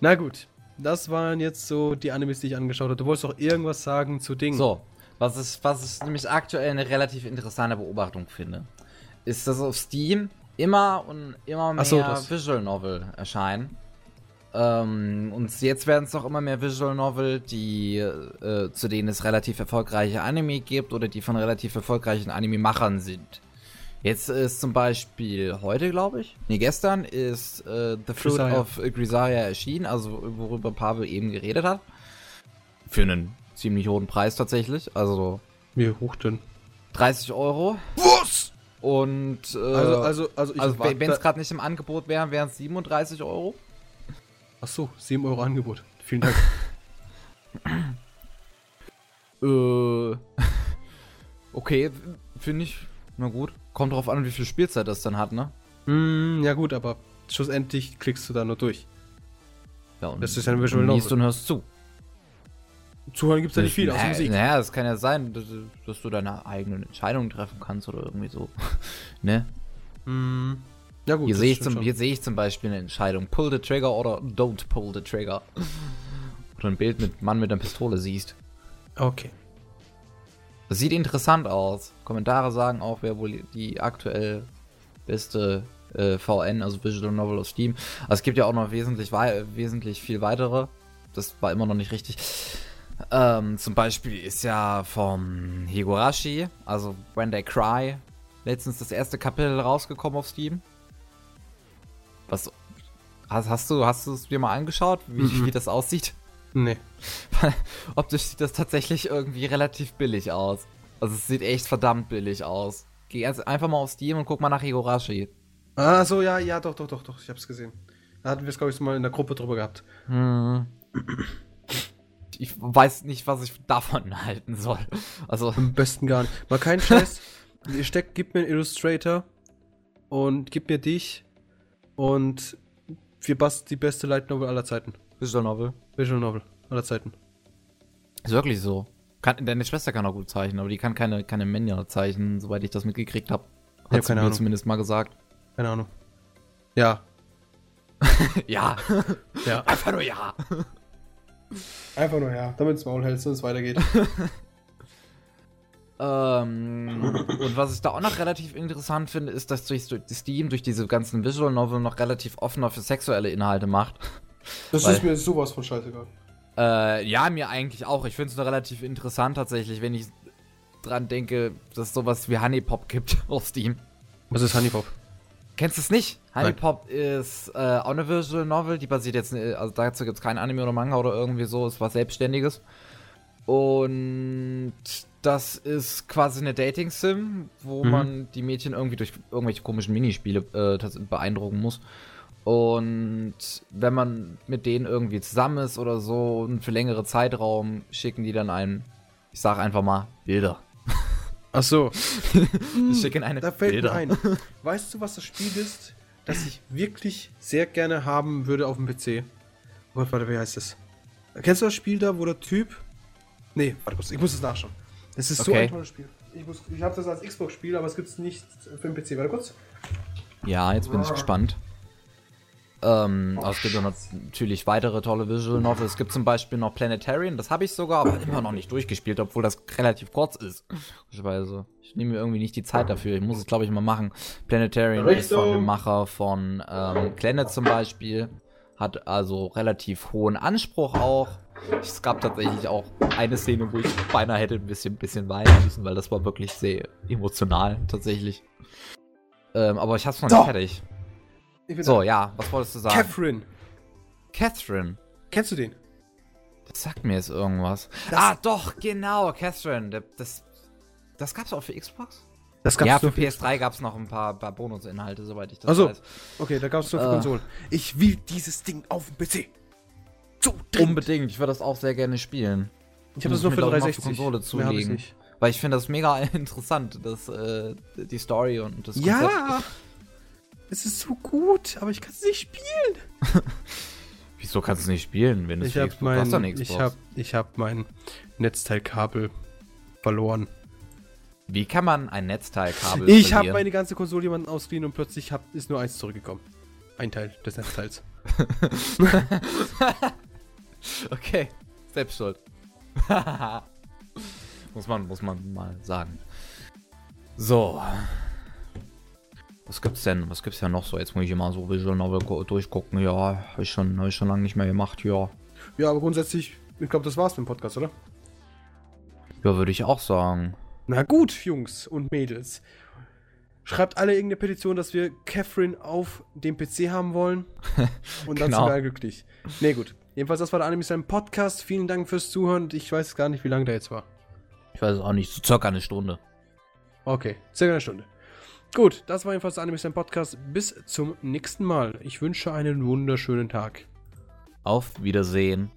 Na gut, das waren jetzt so die Animes, die ich angeschaut habe. Du wolltest auch irgendwas sagen zu Dingen. So, was ich, was ich nämlich aktuell eine relativ interessante Beobachtung finde, ist, dass auf Steam immer und immer mehr so, Visual Novel erscheinen. Ähm, und jetzt werden es auch immer mehr Visual Novel, die äh, zu denen es relativ erfolgreiche Anime gibt oder die von relativ erfolgreichen Anime-Machern sind. Jetzt ist zum Beispiel heute, glaube ich, nee, gestern ist äh, The Fruit Grisaria. of Grisaria erschienen, also worüber Pavel eben geredet hat. Für einen ziemlich hohen Preis tatsächlich. Also. Wie hoch denn? 30 Euro. Was? Und äh, also, also, also, also wenn es gerade nicht im Angebot wäre, wären es 37 Euro. Ach so, 7 Euro Angebot. Vielen Dank. äh, okay, finde ich. Na gut. Kommt drauf an, wie viel Spielzeit das dann hat, ne? Mm, ja gut, aber schlussendlich klickst du da nur durch. Ja, und das ist ein Visual Novel. und hörst zu. Zuhören gibt es ja nicht viel, außer Musik. Naja, es kann ja sein, dass, dass, du deine eigenen Entscheidungen treffen kannst oder irgendwie so. ne? Mm, ja gut. Hier sehe ich, zum, seh ich zum Beispiel eine Entscheidung. Pull the trigger oder don't pull the trigger. oder ein Bild mit Mann mit einer Pistole siehst. Okay. Das sieht interessant aus. Kommentare sagen auch, wer wohl die aktuell beste äh, VN, also Visual Novel auf Steam. Also es gibt ja auch noch wesentlich, wesentlich viel weitere. Das war immer noch nicht richtig. Ähm, zum Beispiel ist ja vom Higurashi, also When They Cry, letztens das erste Kapitel rausgekommen auf Steam. Was hast, hast du hast du es dir mal angeschaut, wie, mhm. wie das aussieht? Nee. Optisch sieht das tatsächlich irgendwie relativ billig aus. Also es sieht echt verdammt billig aus. Geh einfach mal auf Steam und guck mal nach Higurashi. Ah, so, ja, ja, doch, doch, doch, doch, ich hab's gesehen. Da hatten wir es, glaube ich, mal in der Gruppe drüber gehabt. Hm. Ich weiß nicht, was ich davon halten soll. Also. Am besten gar nicht. Mal keinen Scheiß. Steck, gib mir einen Illustrator und gib mir dich und wir basteln die beste Light Novel aller Zeiten. Visual Novel. Visual Novel aller Zeiten. Ist wirklich so. Kann, deine Schwester kann auch gut zeichnen, aber die kann keine, keine Männer zeichnen, soweit ich das mitgekriegt habe. Hat sie mir Ahnung. zumindest mal gesagt. Keine Ahnung. Ja. ja. Ja. Einfach nur ja. Einfach nur ja. Damit es Maul hältst und es weitergeht. ähm, und was ich da auch noch relativ interessant finde, ist, dass durch, Steam, durch diese ganzen Visual Novel noch relativ offener für sexuelle Inhalte macht. Das Weil, ist mir sowas von scheißegal. Äh, ja, mir eigentlich auch. Ich finde es nur relativ interessant tatsächlich, wenn ich dran denke, dass es sowas wie Honeypop gibt auf Steam. Was ist Honeypop? Kennst du es nicht? Honeypop ist äh, auch eine Visual Novel, die basiert jetzt, äh, also dazu gibt es kein Anime oder Manga oder irgendwie so, es war Selbstständiges. Und das ist quasi eine Dating-Sim, wo mhm. man die Mädchen irgendwie durch irgendwelche komischen Minispiele äh, beeindrucken muss. Und wenn man mit denen irgendwie zusammen ist oder so und für längere Zeitraum schicken die dann einen, ich sag einfach mal, Bilder. Ach so. die schicken eine Da fällt Bilder. mir ein. Weißt du, was das Spiel ist, das ich wirklich sehr gerne haben würde auf dem PC? Warte, warte, wie heißt das? Kennst du das Spiel da, wo der Typ. Nee, warte kurz, ich muss es nachschauen. Das ist okay. so ein tolles Spiel. Ich, muss- ich habe das als Xbox-Spiel, aber es gibt es nicht für den PC. Warte kurz. Ja, jetzt bin ich gespannt. Ähm, aber es gibt natürlich weitere tolle Visual Novels. Es gibt zum Beispiel noch Planetarian, das habe ich sogar, aber immer noch nicht durchgespielt, obwohl das relativ kurz ist. Beispielsweise. Ich nehme mir irgendwie nicht die Zeit dafür. Ich muss es, glaube ich, mal machen. Planetarian ist von dem Macher von ähm, Planet zum Beispiel. Hat also relativ hohen Anspruch auch. Es gab tatsächlich auch eine Szene, wo ich beinahe hätte ein bisschen, bisschen weinen müssen, weil das war wirklich sehr emotional, tatsächlich. Ähm, aber ich hab's noch So. nicht fertig. So, da. ja, was wolltest du sagen? Catherine. Catherine. Kennst du den? Das sagt mir jetzt irgendwas. Das- ah, doch, genau, Catherine. Das, das gab's auch für Xbox? Das ja, für nur PS3 gab's noch ein paar, paar Bonusinhalte, soweit ich das Ach so. weiß. Okay, da gab es nur für Äh. Konsolen. Ich will dieses Ding auf dem PC. So dringend. Unbedingt, ich würde das auch sehr gerne spielen. Ich habe das nur für mir doch mal 360. für Konsole Mehr hab ich zulegen. nicht. Weil ich finde das mega interessant, das, äh, die Story und das Konzept. Ja! Es ist so gut, aber ich kann es nicht spielen. Wieso kannst du es nicht spielen, wenn es habe Xbox hast mein, ich Xbox. hab, ich hab mein Netzteilkabel verloren. Wie kann man ein Netzteilkabel Ich habe meine ganze Konsole jemanden ausgeliehen und plötzlich hab, ist nur eins zurückgekommen. Ein Teil des Netzteils. Okay, selbst schuld. muss man, muss man mal sagen. So. Was gibt's denn? Was gibt's ja noch so? Jetzt muss ich immer so Visual Novel gu- durchgucken. Ja, hab ich schon, hab ich schon lange nicht mehr gemacht. Ja. Ja, aber grundsätzlich, ich glaube, das war's mit dem Podcast, oder? Ja, würde ich auch sagen. Na gut, Jungs und Mädels. Schreibt alle irgendeine Petition, dass wir Catherine auf dem PC haben wollen. Und dann Genau. sind wir alle glücklich. Nee, gut. Jedenfalls, das war der Anime Slam Podcast. Vielen Dank fürs Zuhören. Ich weiß gar nicht, wie lange der jetzt war. Ich weiß es auch nicht. So circa eine Stunde. Okay, circa eine Stunde. Gut, das war jedenfalls der Anime Slam Podcast. Bis zum nächsten Mal. Ich wünsche einen wunderschönen Tag. Auf Wiedersehen.